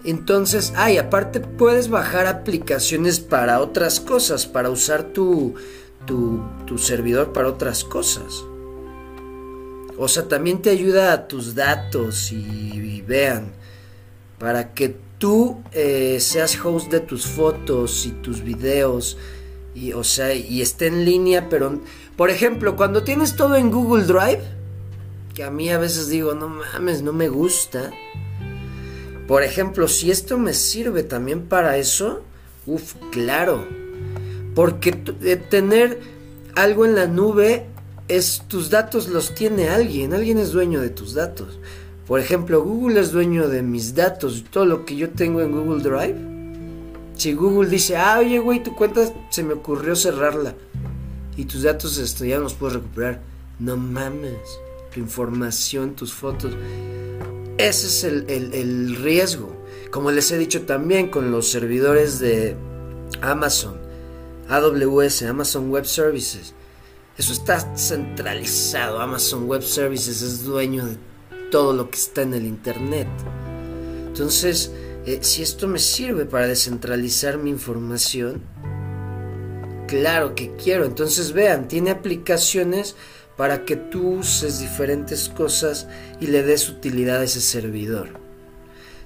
Entonces, ay, aparte puedes bajar aplicaciones para otras cosas, para usar tu, tu, servidor para otras cosas. O sea, también te ayuda a tus datos y, vean, para que tú eh, seas host de tus fotos y tus videos y, o sea, y esté en línea, pero por ejemplo, cuando tienes todo en Google Drive, que a mí a veces digo, no mames, no me gusta. Por ejemplo, si esto me sirve también para eso, uff, claro. Porque eh, tener algo en la nube es tus datos los tiene alguien, alguien es dueño de tus datos. Por ejemplo, Google es dueño de mis datos, todo lo que yo tengo en Google Drive. Si Google dice, ah, oye, güey, tu cuenta se me ocurrió cerrarla y tus datos esto, ya los puedes recuperar. No mames, tu información, tus fotos. Ese es el, riesgo. Como les he dicho también con los servidores de Amazon, AWS, Amazon Web Services. Eso está centralizado. Amazon Web Services es dueño de todo lo que está en el Internet. Entonces, eh, si esto me sirve para descentralizar mi información, claro que quiero. Entonces vean, tiene aplicaciones para que tú uses diferentes cosas y le des utilidad a ese servidor.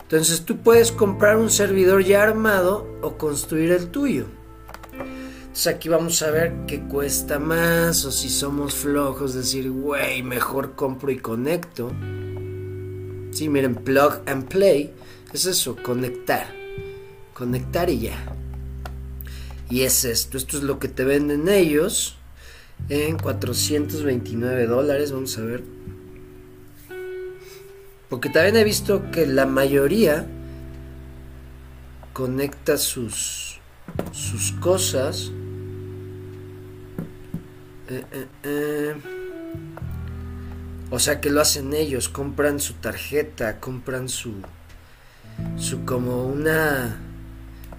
Entonces tú puedes comprar un servidor ya armado o construir el tuyo. Entonces aquí vamos a ver qué cuesta más o si somos flojos, decir, güey, mejor compro y conecto. Sí, miren, plug and play es eso, conectar. Conectar y ya. Y es esto, esto es lo que te venden ellos en 429 dólares, vamos a ver. Porque también he visto que la mayoría conecta sus, sus cosas. Eh, eh, eh. O sea que lo hacen ellos, compran su tarjeta, compran su, su como una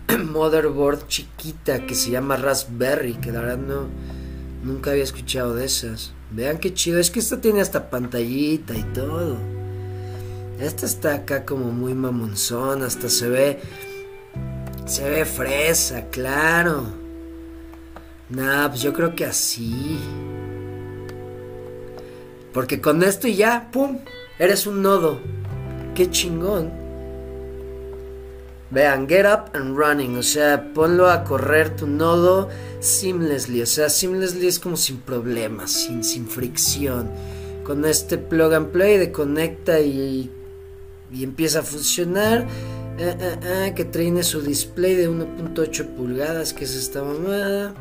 *clears throat* motherboard chiquita que se llama Raspberry, que la verdad no nunca había escuchado de esas. Vean qué chido, es que esta tiene hasta pantallita y todo. Esta está acá como muy mamonzón, hasta se ve se ve fresa, claro. Nah, pues yo creo que así. Porque con esto y ya, pum, eres un nodo. Qué chingón. Vean, get up and running, o sea, ponlo a correr tu nodo seamlessly, o sea, seamlessly es como sin problemas, sin, sin fricción. Con este plug and play de conecta y, y empieza a funcionar, eh, eh, eh, que tiene su display de 1.8 pulgadas, que es esta mamada.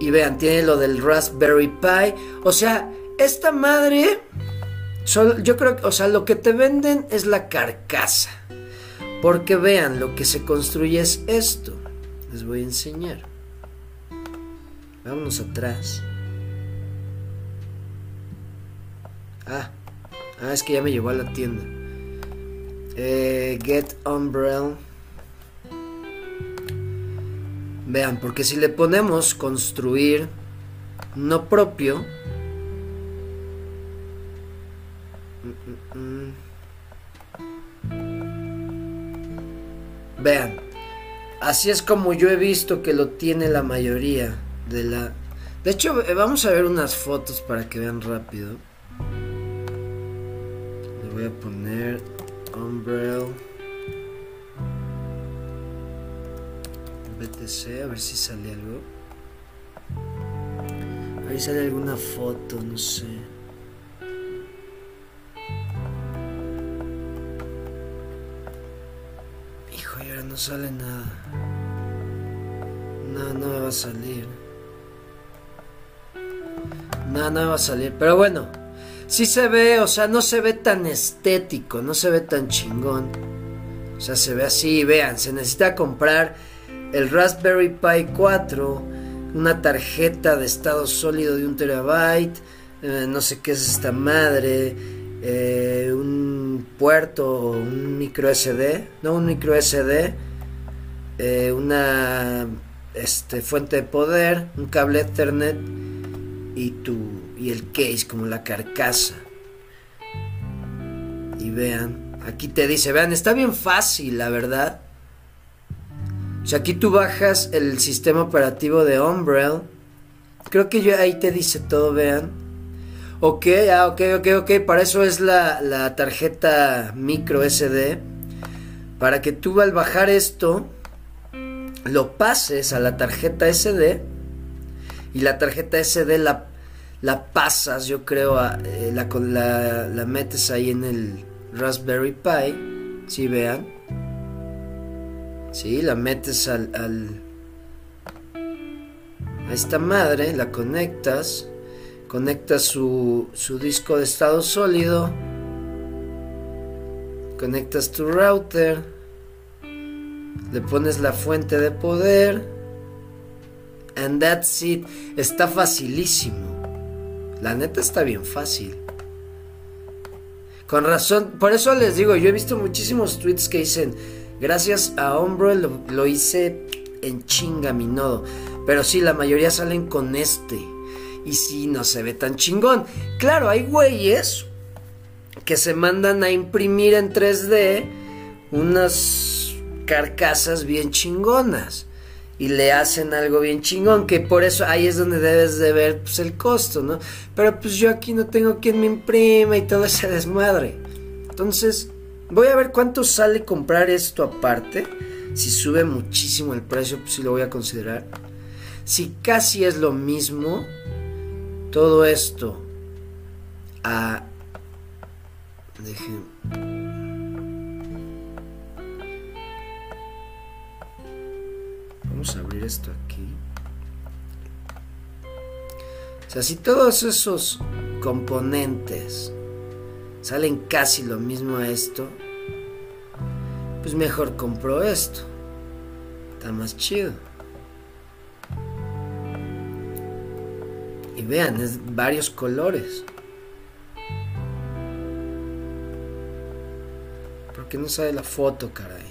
Y vean, tiene lo del Raspberry Pi. O sea, esta madre, yo creo que, o sea, lo que te venden es la carcasa. Porque vean, lo que se construye es esto. Les voy a enseñar. Vámonos atrás. Ah, ah, es que ya me llevó a la tienda. Eh, get Umbrella. Vean, porque si le ponemos construir no propio. Mm, mm, Vean, así es como yo he visto que lo tiene la mayoría de la... De hecho, eh, vamos a ver unas fotos para que vean rápido. Le voy a poner Umbrella. BTC, a ver si sale algo. Ahí sale alguna foto, no sé. Sale nada. No, no me va a salir. No, no me va a salir. Pero bueno, sí se ve, o sea, no se ve tan estético, no se ve tan chingón. O sea, se ve así, vean, se necesita comprar el Raspberry Pi 4, una tarjeta de estado sólido de un terabyte, eh, no sé qué es esta madre, eh, un puerto, un micro SD, no un micro SD, eh, una este, fuente de poder, un cable Ethernet y, tu, y el case como la carcasa. Y vean, aquí te dice, vean, está bien fácil, la verdad. O sea, aquí tú bajas el sistema operativo de Umbrella. Creo que yo ahí te dice todo, vean. Ok, ah, ok, ok, ok. Para eso es la, la tarjeta micro SD. Para que tú al bajar esto, lo pases a la tarjeta SD. Y la tarjeta SD la, la pasas, yo creo, a, eh, la, la, la metes ahí en el Raspberry Pi. Si vean. Sí, la metes al, a esta madre, la conectas, conectas su, su disco de estado sólido, conectas tu router, le pones la fuente de poder, and that's it. Está facilísimo. La neta está bien fácil. Con razón, por eso les digo, yo he visto muchísimos tweets que dicen, Gracias a Hombre lo, hice en chinga mi nodo. Pero sí, la mayoría salen con este. Y sí, no se ve tan chingón. Claro, hay güeyes que se mandan a imprimir en 3D unas carcasas bien chingonas. Y le hacen algo bien chingón, que por eso ahí es donde debes de ver pues, el costo, ¿no? Pero pues yo aquí no tengo quien me imprima y todo ese desmadre. Entonces, Voy a ver cuánto sale comprar esto aparte. Si sube muchísimo el precio, pues sí lo voy a considerar. Si casi es lo mismo, todo esto a... Dejen... Vamos a abrir esto aquí. O sea, si todos esos componentes salen casi lo mismo a esto, pues mejor compro esto. Está más chido. Y vean, es varios colores. ¿Por qué no sale la foto, caray?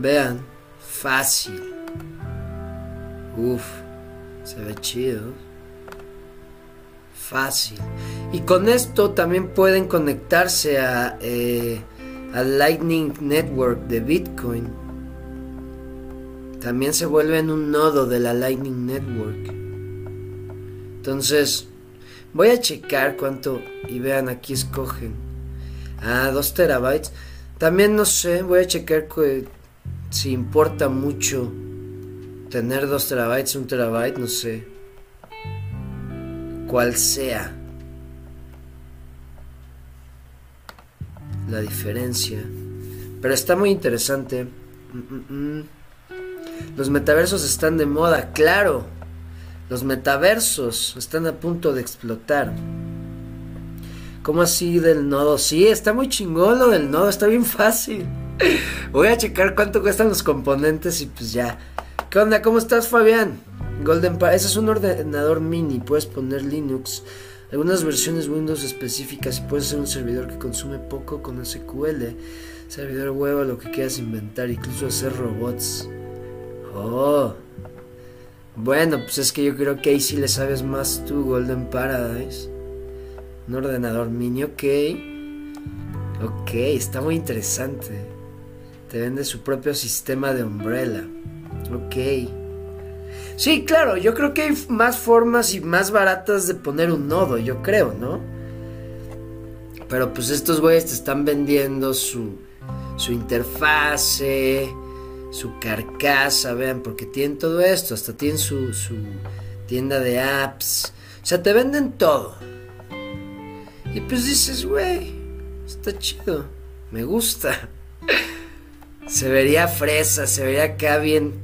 Vean, fácil. Uf, se ve chido fácil. Y con esto también pueden conectarse a, eh, Lightning Network de Bitcoin. También se vuelven un nodo de la Lightning Network. Entonces, voy a checar cuánto. Y vean, aquí escogen. Ah, 2 terabytes. También no sé, voy a checar si importa mucho tener 2 terabytes, un terabyte, no sé cual sea. la diferencia. Pero está muy interesante. Mm, mm, mm. Los metaversos están de moda, claro. Los metaversos están a punto de explotar. ¿Cómo así del nodo? Sí, está muy chingón lo del nodo, está bien fácil. Voy a checar cuánto cuestan los componentes y pues ya. ¿Qué onda? ¿Cómo estás, Fabián? Golden Ese es un ordenador mini, puedes poner Linux, algunas versiones Windows específicas y puedes ser un servidor que consume poco con SQL, servidor web, lo que quieras inventar, incluso hacer robots. Oh. Bueno, pues es que yo creo que ahí sí le sabes más tú, Golden Paradise. Un ordenador mini, ok. Ok, está muy interesante. Te vende su propio sistema de umbrella. Ok. Sí, claro, yo creo que hay más formas y más baratas de poner un nodo, yo creo, ¿no? Pero pues estos güeyes te están vendiendo su, su interfase, su carcasa, vean, porque tienen todo esto, hasta tienen su, su tienda de apps. O sea, te venden todo. Y pues dices, güey, está chido, me gusta. *laughs* Se vería fresa, se vería acá bien,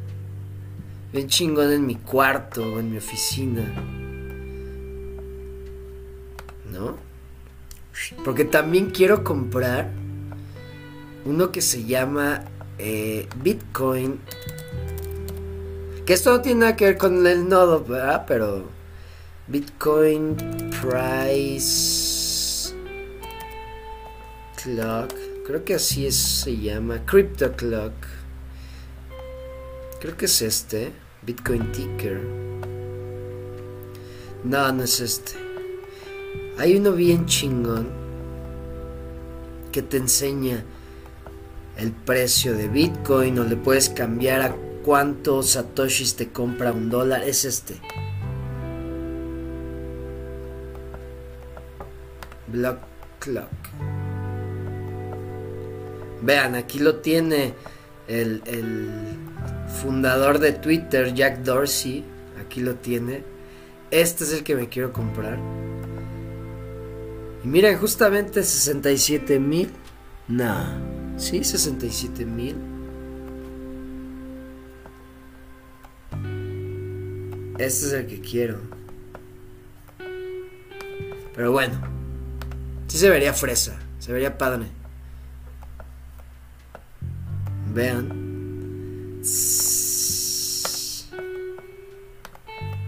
bien chingón en mi cuarto o en mi oficina. ¿No? Porque también quiero comprar uno que se llama eh, Bitcoin. Que esto no tiene nada que ver con el nodo, ¿verdad? Pero Bitcoin Price Clock. Creo que así se llama. Crypto Clock. Creo que es este. Bitcoin Ticker. No, no es este. Hay uno bien chingón que te enseña el precio de Bitcoin o le puedes cambiar a cuántos satoshis te compra un dólar. Es este. Block Clock. Vean, aquí lo tiene el, el fundador de Twitter, Jack Dorsey. Aquí lo tiene. Este es el que me quiero comprar. Y miren, justamente 67 mil. No. Sí, 67 mil. Este es el que quiero. Pero bueno. Sí se vería fresa. Se vería padre. Vean.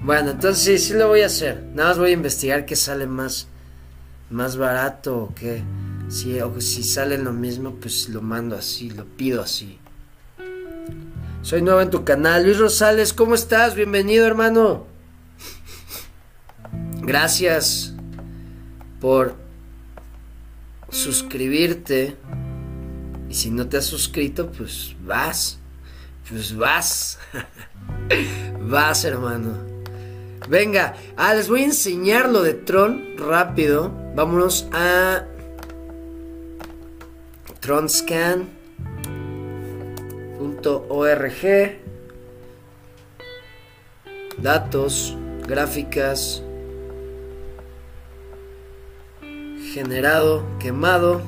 Bueno, entonces sí, sí lo voy a hacer. Nada más voy a investigar qué sale más, más barato o qué. O si sale lo mismo, pues lo mando así, lo pido así. Soy nuevo en tu canal. Luis Rosales, ¿cómo estás? Bienvenido, hermano. Gracias por suscribirte. Y si no te has suscrito, pues vas. Pues vas. *laughs* vas, hermano. Venga, ah, les voy a enseñar lo de Tron rápido. Vámonos a tronscan.org datos, gráficas, generado, quemado.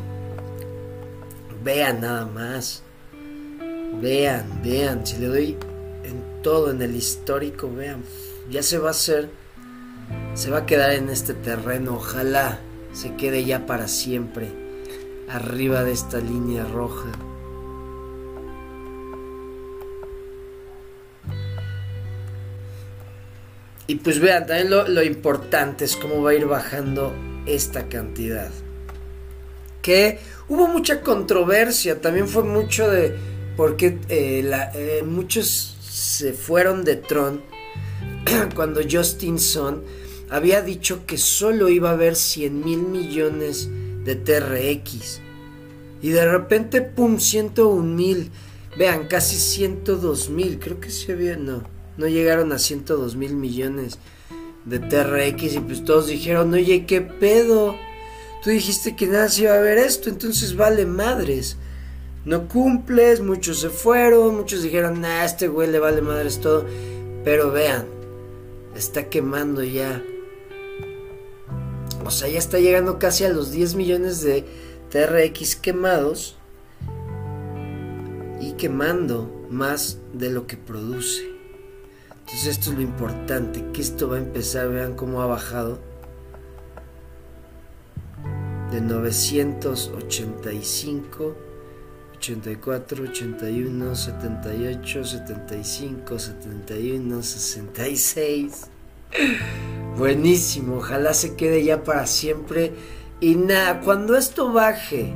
Vean nada más. Vean, vean, si le doy en todo, en el histórico, vean, ya se va a hacer, se va a quedar en este terreno, ojalá se quede ya para siempre arriba de esta línea roja. Y pues vean, también lo, importante es cómo va a ir bajando esta cantidad. Que hubo mucha controversia, también fue mucho de porque eh, eh, muchos se fueron de Tron *clears throat* cuando Justin Sun había dicho que solo iba a haber 100 mil millones de TRX. Y de repente, pum, 101 mil. Vean, casi 102 mil. Creo que se había. No, no llegaron a 102 mil millones de TRX. Y pues todos dijeron, oye, ¿qué pedo? Tú dijiste que nada se iba a ver esto, entonces vale madres. No cumples, muchos se fueron, muchos dijeron, nah, este güey le vale madres todo. Pero vean, está quemando ya o sea, ya está llegando casi a los 10 millones de TRX quemados y quemando más de lo que produce. Entonces esto es lo importante, que esto va a empezar, vean cómo ha bajado de 985, 84, 81, 78, 75, 71, 66. Buenísimo, ojalá se quede ya para siempre. Y nada, cuando esto baje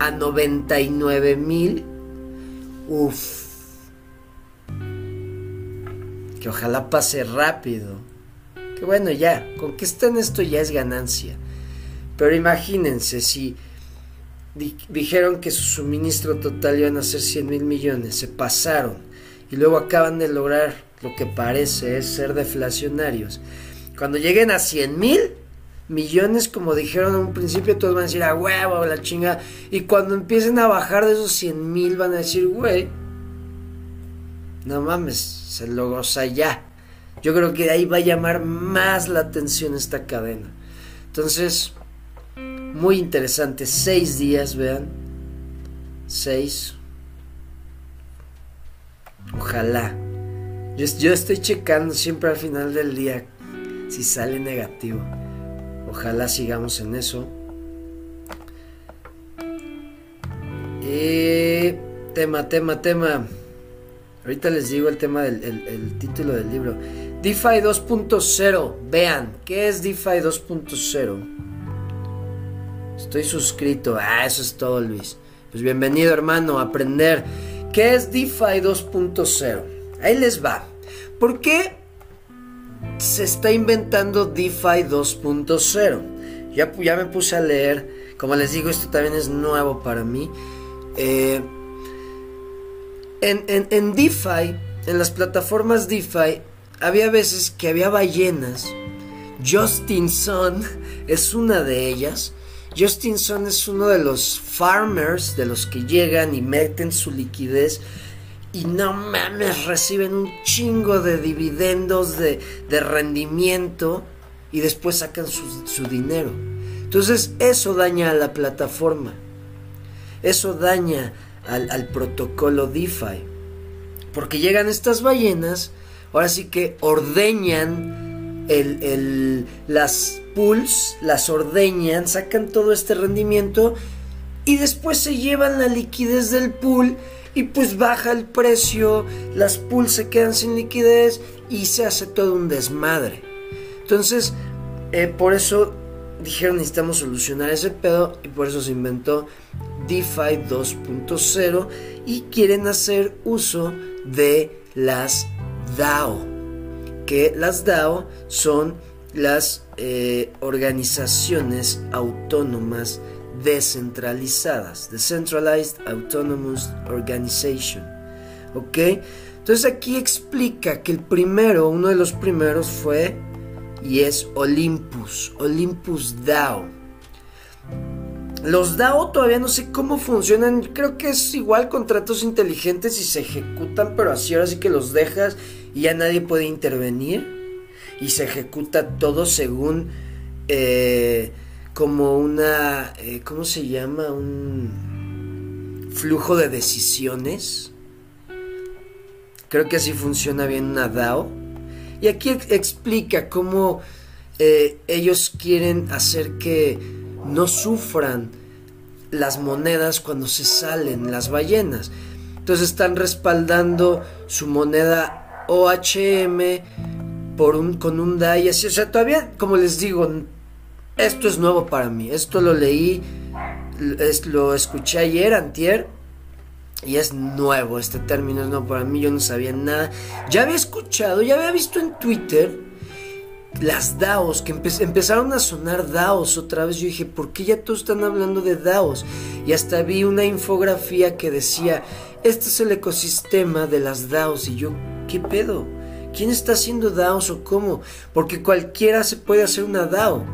a 99 mil, uff, que ojalá pase rápido. Que bueno, ya, con que esté en esto ya es ganancia. Pero imagínense si dijeron que su suministro total iban a ser 100 mil millones, se pasaron y luego acaban de lograr lo que parece es ser deflacionarios. Cuando lleguen a 100 mil millones, como dijeron en un principio, todos van a decir a huevo, la chinga. Y cuando empiecen a bajar de esos 100 mil, van a decir, güey, no mames, se lo goza ya. Yo creo que ahí va a llamar más la atención esta cadena. Entonces, muy interesante. Seis días, vean. Seis. Ojalá. Yo, estoy checando siempre al final del día si sale negativo. Ojalá sigamos en eso. Eh, tema, tema, tema. Ahorita les digo el tema del el título del libro. DeFi 2.0. Vean, ¿qué es DeFi 2.0? Estoy suscrito. Ah, eso es todo, Luis. Pues bienvenido, hermano, a aprender. ¿Qué es DeFi 2.0? Ahí les va. ¿Por qué se está inventando DeFi 2.0? Ya, ya me puse a leer. Como les digo, esto también es nuevo para mí. Eh, en, en, en DeFi, en las plataformas DeFi, había veces que había ballenas. Justin Sun *laughs* es una de ellas Justinson es uno de los farmers, de los que llegan y meten su liquidez. Y no mames, reciben un chingo de dividendos, de, rendimiento y después sacan su, dinero. Entonces eso daña a la plataforma, eso daña al, al protocolo DeFi, porque llegan estas ballenas, ahora sí que ordeñan el, las pools, las ordeñan, sacan todo este rendimiento y después se llevan la liquidez del pool y pues baja el precio, las pools se quedan sin liquidez y se hace todo un desmadre. Entonces, eh, por eso dijeron necesitamos solucionar ese pedo y por eso se inventó DeFi 2.0 y quieren hacer uso de las DAO que las DAO son las eh, organizaciones autónomas descentralizadas, Decentralized Autonomous Organization. ¿Ok? Entonces aquí explica que el primero, uno de los primeros fue y es Olympus, Olympus DAO. Los DAO todavía no sé cómo funcionan, creo que es igual contratos inteligentes y se ejecutan, pero así ahora sí que los dejas y ya nadie puede intervenir y se ejecuta todo según eh, como una, eh, ¿cómo se llama? Un flujo de decisiones. Creo que así funciona bien una DAO. Y aquí explica cómo eh, ellos quieren hacer que no sufran las monedas cuando se salen las ballenas. Entonces están respaldando su moneda OHM por un, con un DAI así. O sea, todavía, como les digo, esto es nuevo para mí. Esto lo leí, lo escuché ayer, antier. Y es nuevo, este término es nuevo para mí, yo no sabía nada. Ya había escuchado, ya había visto en Twitter las DAOs, que empezaron a sonar DAOs otra vez. Yo dije, ¿por qué ya todos están hablando de DAOs? Y hasta vi una infografía que decía, este es el ecosistema de las DAOs. Y yo, ¿qué pedo? ¿Quién está haciendo DAOs o cómo? Porque cualquiera se puede hacer una DAO.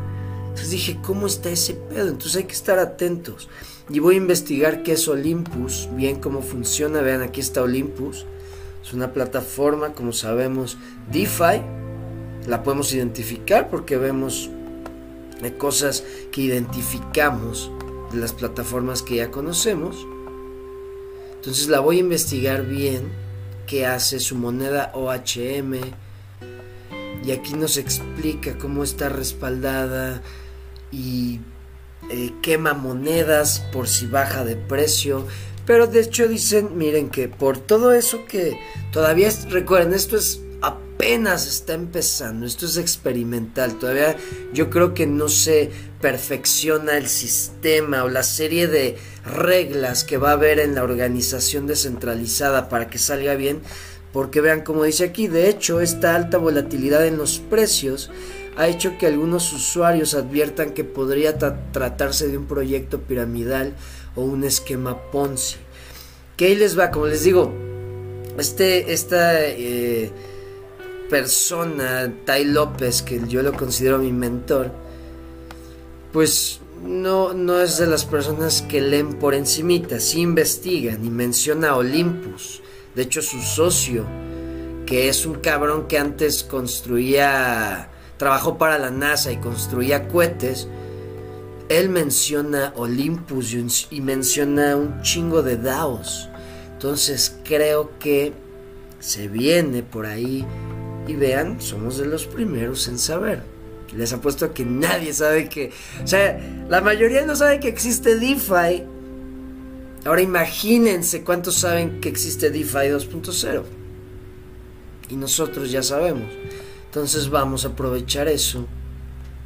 Entonces dije, ¿cómo está ese pedo? Entonces hay que estar atentos. Y voy a investigar qué es Olympus, bien cómo funciona. Vean, aquí está Olympus. Es una plataforma, como sabemos, DeFi. La podemos identificar porque vemos cosas que identificamos de las plataformas que ya conocemos. Entonces la voy a investigar bien, qué hace su moneda OHM. Y aquí nos explica cómo está respaldada y eh, quema monedas por si baja de precio. Pero de hecho dicen, miren que por todo eso que todavía, recuerden, esto es apenas está empezando, esto es experimental, todavía yo creo que no se perfecciona el sistema o la serie de reglas que va a haber en la organización descentralizada para que salga bien, porque vean como dice aquí, de hecho esta alta volatilidad en los precios ha hecho que algunos usuarios adviertan que podría tratarse de un proyecto piramidal o un esquema Ponzi. Que ahí les va, como les digo, este, esta eh, persona, Tai López, que yo lo considero mi mentor, pues no, no es de las personas que leen por encimita, sí investigan y menciona a Olympus. De hecho, su socio, que es un cabrón que antes construía, trabajó para la NASA y construía cohetes, él menciona Olympus y, menciona un chingo de DAOs. Entonces creo que se viene por ahí y vean, somos de los primeros en saber. Les apuesto que nadie sabe que... O sea, la mayoría no sabe que existe DeFi. Ahora imagínense cuántos saben que existe DeFi 2.0. Y nosotros ya sabemos. Entonces vamos a aprovechar eso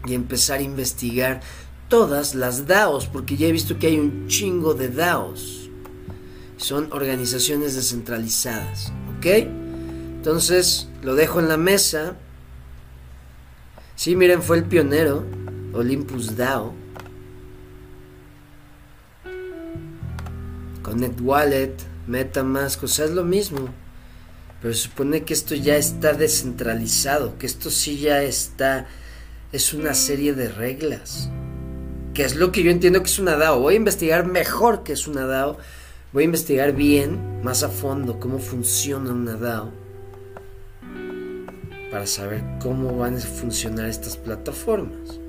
y empezar a investigar todas las DAOs, porque ya he visto que hay un chingo de DAOs. Son organizaciones descentralizadas, ¿ok? Entonces lo dejo en la mesa. Sí, miren, fue el pionero, Olympus DAO. Connect Wallet, MetaMask, o sea, es lo mismo. Pero se supone que esto ya está descentralizado, que esto sí ya está, es una serie de reglas. Que es lo que yo entiendo que es una DAO. Voy a investigar mejor que es una DAO. Voy a investigar bien, más a fondo, cómo funciona una DAO para saber cómo van a funcionar estas plataformas.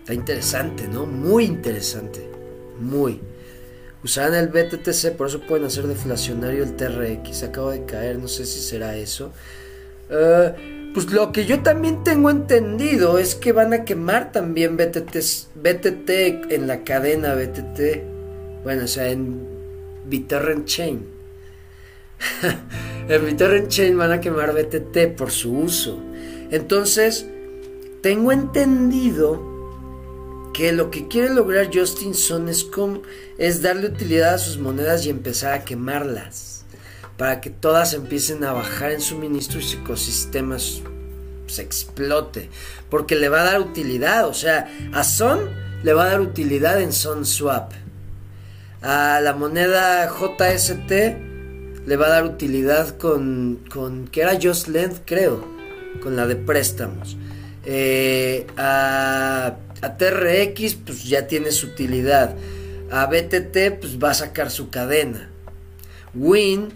Está interesante, ¿no? Muy interesante. Muy. Usarán el BTTC, por eso pueden hacer deflacionario el TRX. Acabo de caer, no sé si será eso. Eh, pues lo que yo también tengo entendido es que van a quemar también BTT, BTT en la cadena BTT. Bueno, o sea, en BitTorrent Chain. *laughs* en BitTorrent Chain van a quemar BTT por su uso. Entonces, tengo entendido que lo que quiere lograr Justin Sun es, es darle utilidad a sus monedas y empezar a quemarlas. Para que todas empiecen a bajar en suministro y su ecosistema se explote. Porque le va a dar utilidad. O sea, a Sun le va a dar utilidad en Sun Swap. A la moneda JST le va a dar utilidad con, con que era Just Lend, creo, con la de préstamos. Eh, a, a, TRX, pues ya tiene su utilidad. A BTT, pues va a sacar su cadena. Win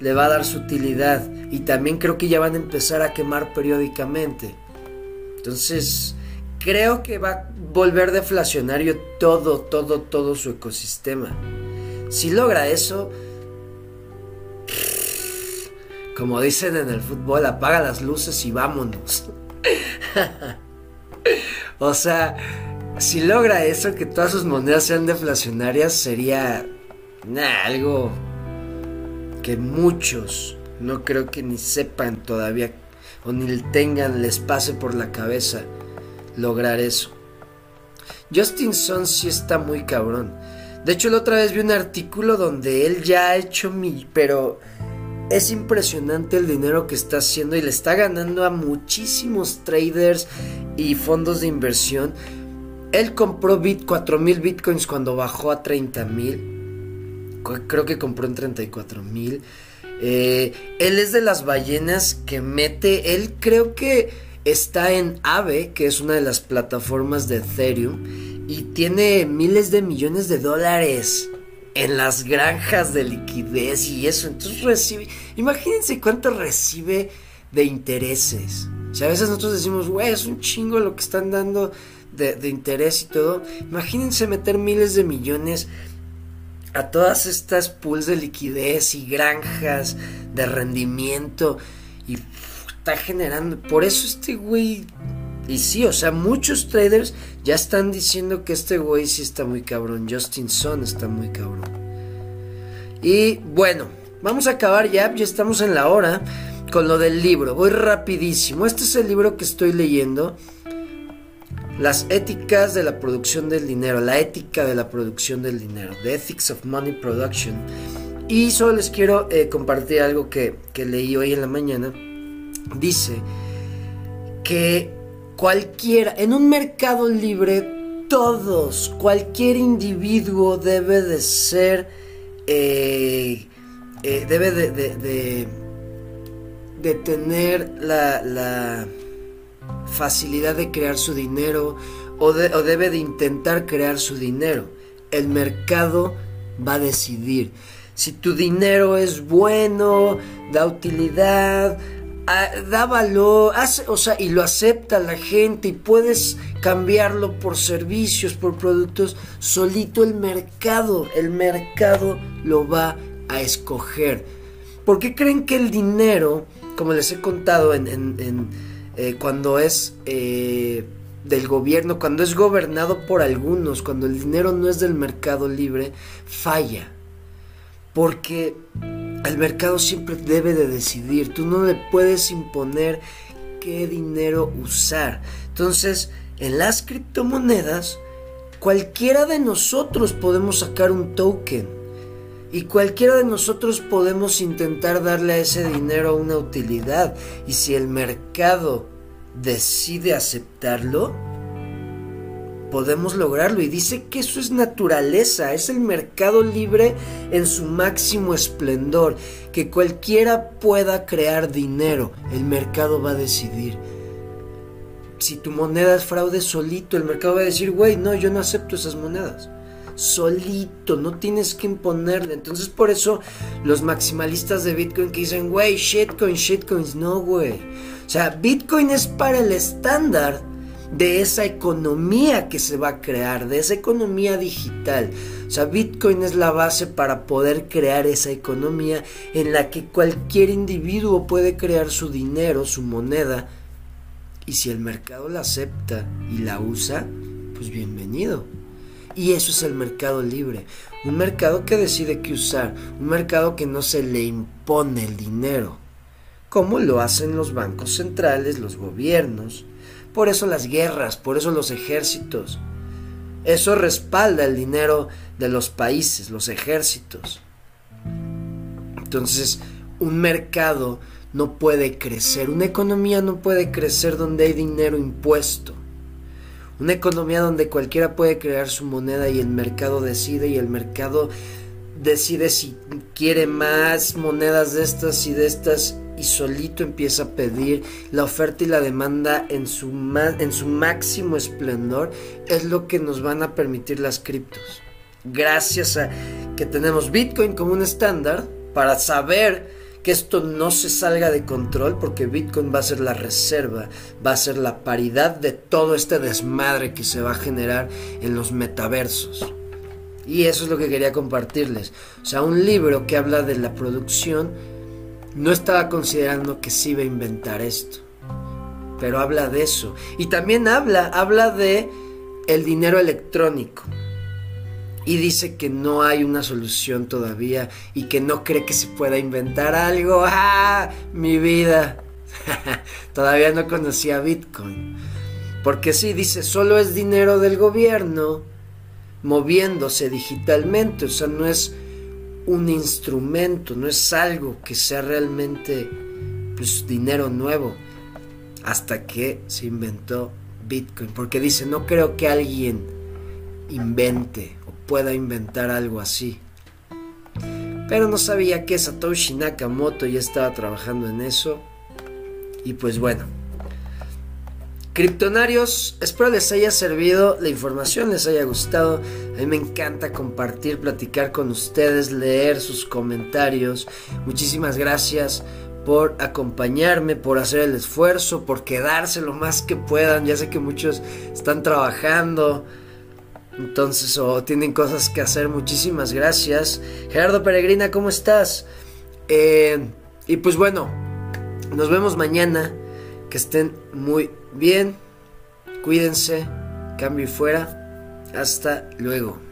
le va a dar su utilidad. Y también creo que ya van a empezar a quemar periódicamente. Entonces, creo que va a volver deflacionario todo, todo, todo su ecosistema. Si logra eso, como dicen en el fútbol, apaga las luces y vámonos. *laughs* o sea, si logra eso, que todas sus monedas sean deflacionarias, sería algo que muchos no creo que ni sepan todavía o ni tengan, les pase por la cabeza lograr eso. Justin Sun sí está muy cabrón. De hecho, la otra vez vi un artículo donde él ya ha hecho mil, pero es impresionante el dinero que está haciendo y le está ganando a muchísimos traders y fondos de inversión. Él compró bit, 4 mil bitcoins cuando bajó a 30 mil. Creo que compró en 34 mil. Eh, él es de las ballenas que mete. Él creo que está en Aave, que es una de las plataformas de Ethereum. Y tiene miles de millones de dólares en las granjas de liquidez y eso. Entonces recibe, imagínense cuánto recibe de intereses. Sea, a veces nosotros decimos, güey, es un chingo lo que están dando de, interés y todo. Imagínense meter miles de millones a todas estas pools de liquidez y granjas de rendimiento y está generando. Por eso este güey. Y sí, o sea, muchos traders ya están diciendo que este güey sí está muy cabrón. Justin Sun está muy cabrón. Y bueno, vamos a acabar ya, ya estamos en la hora con lo del libro. Voy rapidísimo. Este es el libro que estoy leyendo. Las éticas de la producción del dinero, la ética de la producción del dinero, The Ethics of Money Production. Y solo les quiero eh, compartir algo que, que leí hoy en la mañana. Dice que cualquiera, en un mercado libre, todos, cualquier individuo debe de ser, eh, eh, debe de, de, tener la, la facilidad de crear su dinero o, debe de intentar crear su dinero. El mercado va a decidir. Si tu dinero es bueno, da utilidad, da valor, o sea, y lo acepta la gente y puedes cambiarlo por servicios, por productos, solito el mercado, el mercado lo va a escoger. ¿Por qué creen que el dinero, como les he contado en eh, cuando es eh, del gobierno, cuando es gobernado por algunos, cuando el dinero no es del mercado libre, falla. Porque el mercado siempre debe de decidir, tú no le puedes imponer qué dinero usar. Entonces, en las criptomonedas, cualquiera de nosotros podemos sacar un token y cualquiera de nosotros podemos intentar darle a ese dinero una utilidad. Y si el mercado decide aceptarlo, podemos lograrlo. Y dice que eso es naturaleza, es el mercado libre en su máximo esplendor. Que cualquiera pueda crear dinero, el mercado va a decidir. Si tu moneda es fraude solito, el mercado va a decir, güey, no, yo no acepto esas monedas solito, no tienes que imponerle. Entonces por eso los maximalistas de Bitcoin que dicen, güey, shitcoin, shitcoins, no, güey. O sea, Bitcoin es para el estándar de esa economía que se va a crear, de esa economía digital. O sea, Bitcoin es la base para poder crear esa economía en la que cualquier individuo puede crear su dinero, su moneda. Y si el mercado la acepta y la usa, pues bienvenido. Y eso es el mercado libre. Un mercado que decide qué usar. Un mercado que no se le impone el dinero. Como lo hacen los bancos centrales, los gobiernos. Por eso las guerras, por eso los ejércitos. Eso respalda el dinero de los países, los ejércitos. Entonces, un mercado no puede crecer, una economía no puede crecer donde hay dinero impuesto. Una economía donde cualquiera puede crear su moneda y el mercado decide y el mercado decide si quiere más monedas de estas y de estas y solito empieza a pedir la oferta y la demanda en su, en su máximo esplendor es lo que nos van a permitir las criptos. Gracias a que tenemos Bitcoin como un estándar para saber que esto no se salga de control porque Bitcoin va a ser la reserva, va a ser la paridad de todo este desmadre que se va a generar en los metaversos. Y eso es lo que quería compartirles. O sea, un libro que habla de la producción no estaba considerando que se iba a inventar esto. Pero habla de eso. Y también habla, habla de el dinero electrónico y dice que no hay una solución todavía y que no cree que se pueda inventar algo. ¡Ah! Mi vida. *laughs* todavía no conocía Bitcoin. Porque sí, dice, solo es dinero del gobierno moviéndose digitalmente, o sea, no es un instrumento, no es algo que sea realmente pues, dinero nuevo, hasta que se inventó Bitcoin, porque dice, no creo que alguien invente pueda inventar algo así. Pero no sabía que Satoshi Nakamoto ya estaba trabajando en eso. Y pues bueno. Criptonarios, espero les haya servido, la información les haya gustado. A mí me encanta compartir, platicar con ustedes, leer sus comentarios. Muchísimas gracias por acompañarme, por hacer el esfuerzo, por quedarse lo más que puedan. Ya sé que muchos están trabajando, entonces o tienen cosas que hacer. Muchísimas gracias. Gerardo Peregrina, ¿cómo estás? Eh, y pues bueno, nos vemos mañana. Que estén muy bien. Cuídense. Cambio y fuera. Hasta luego.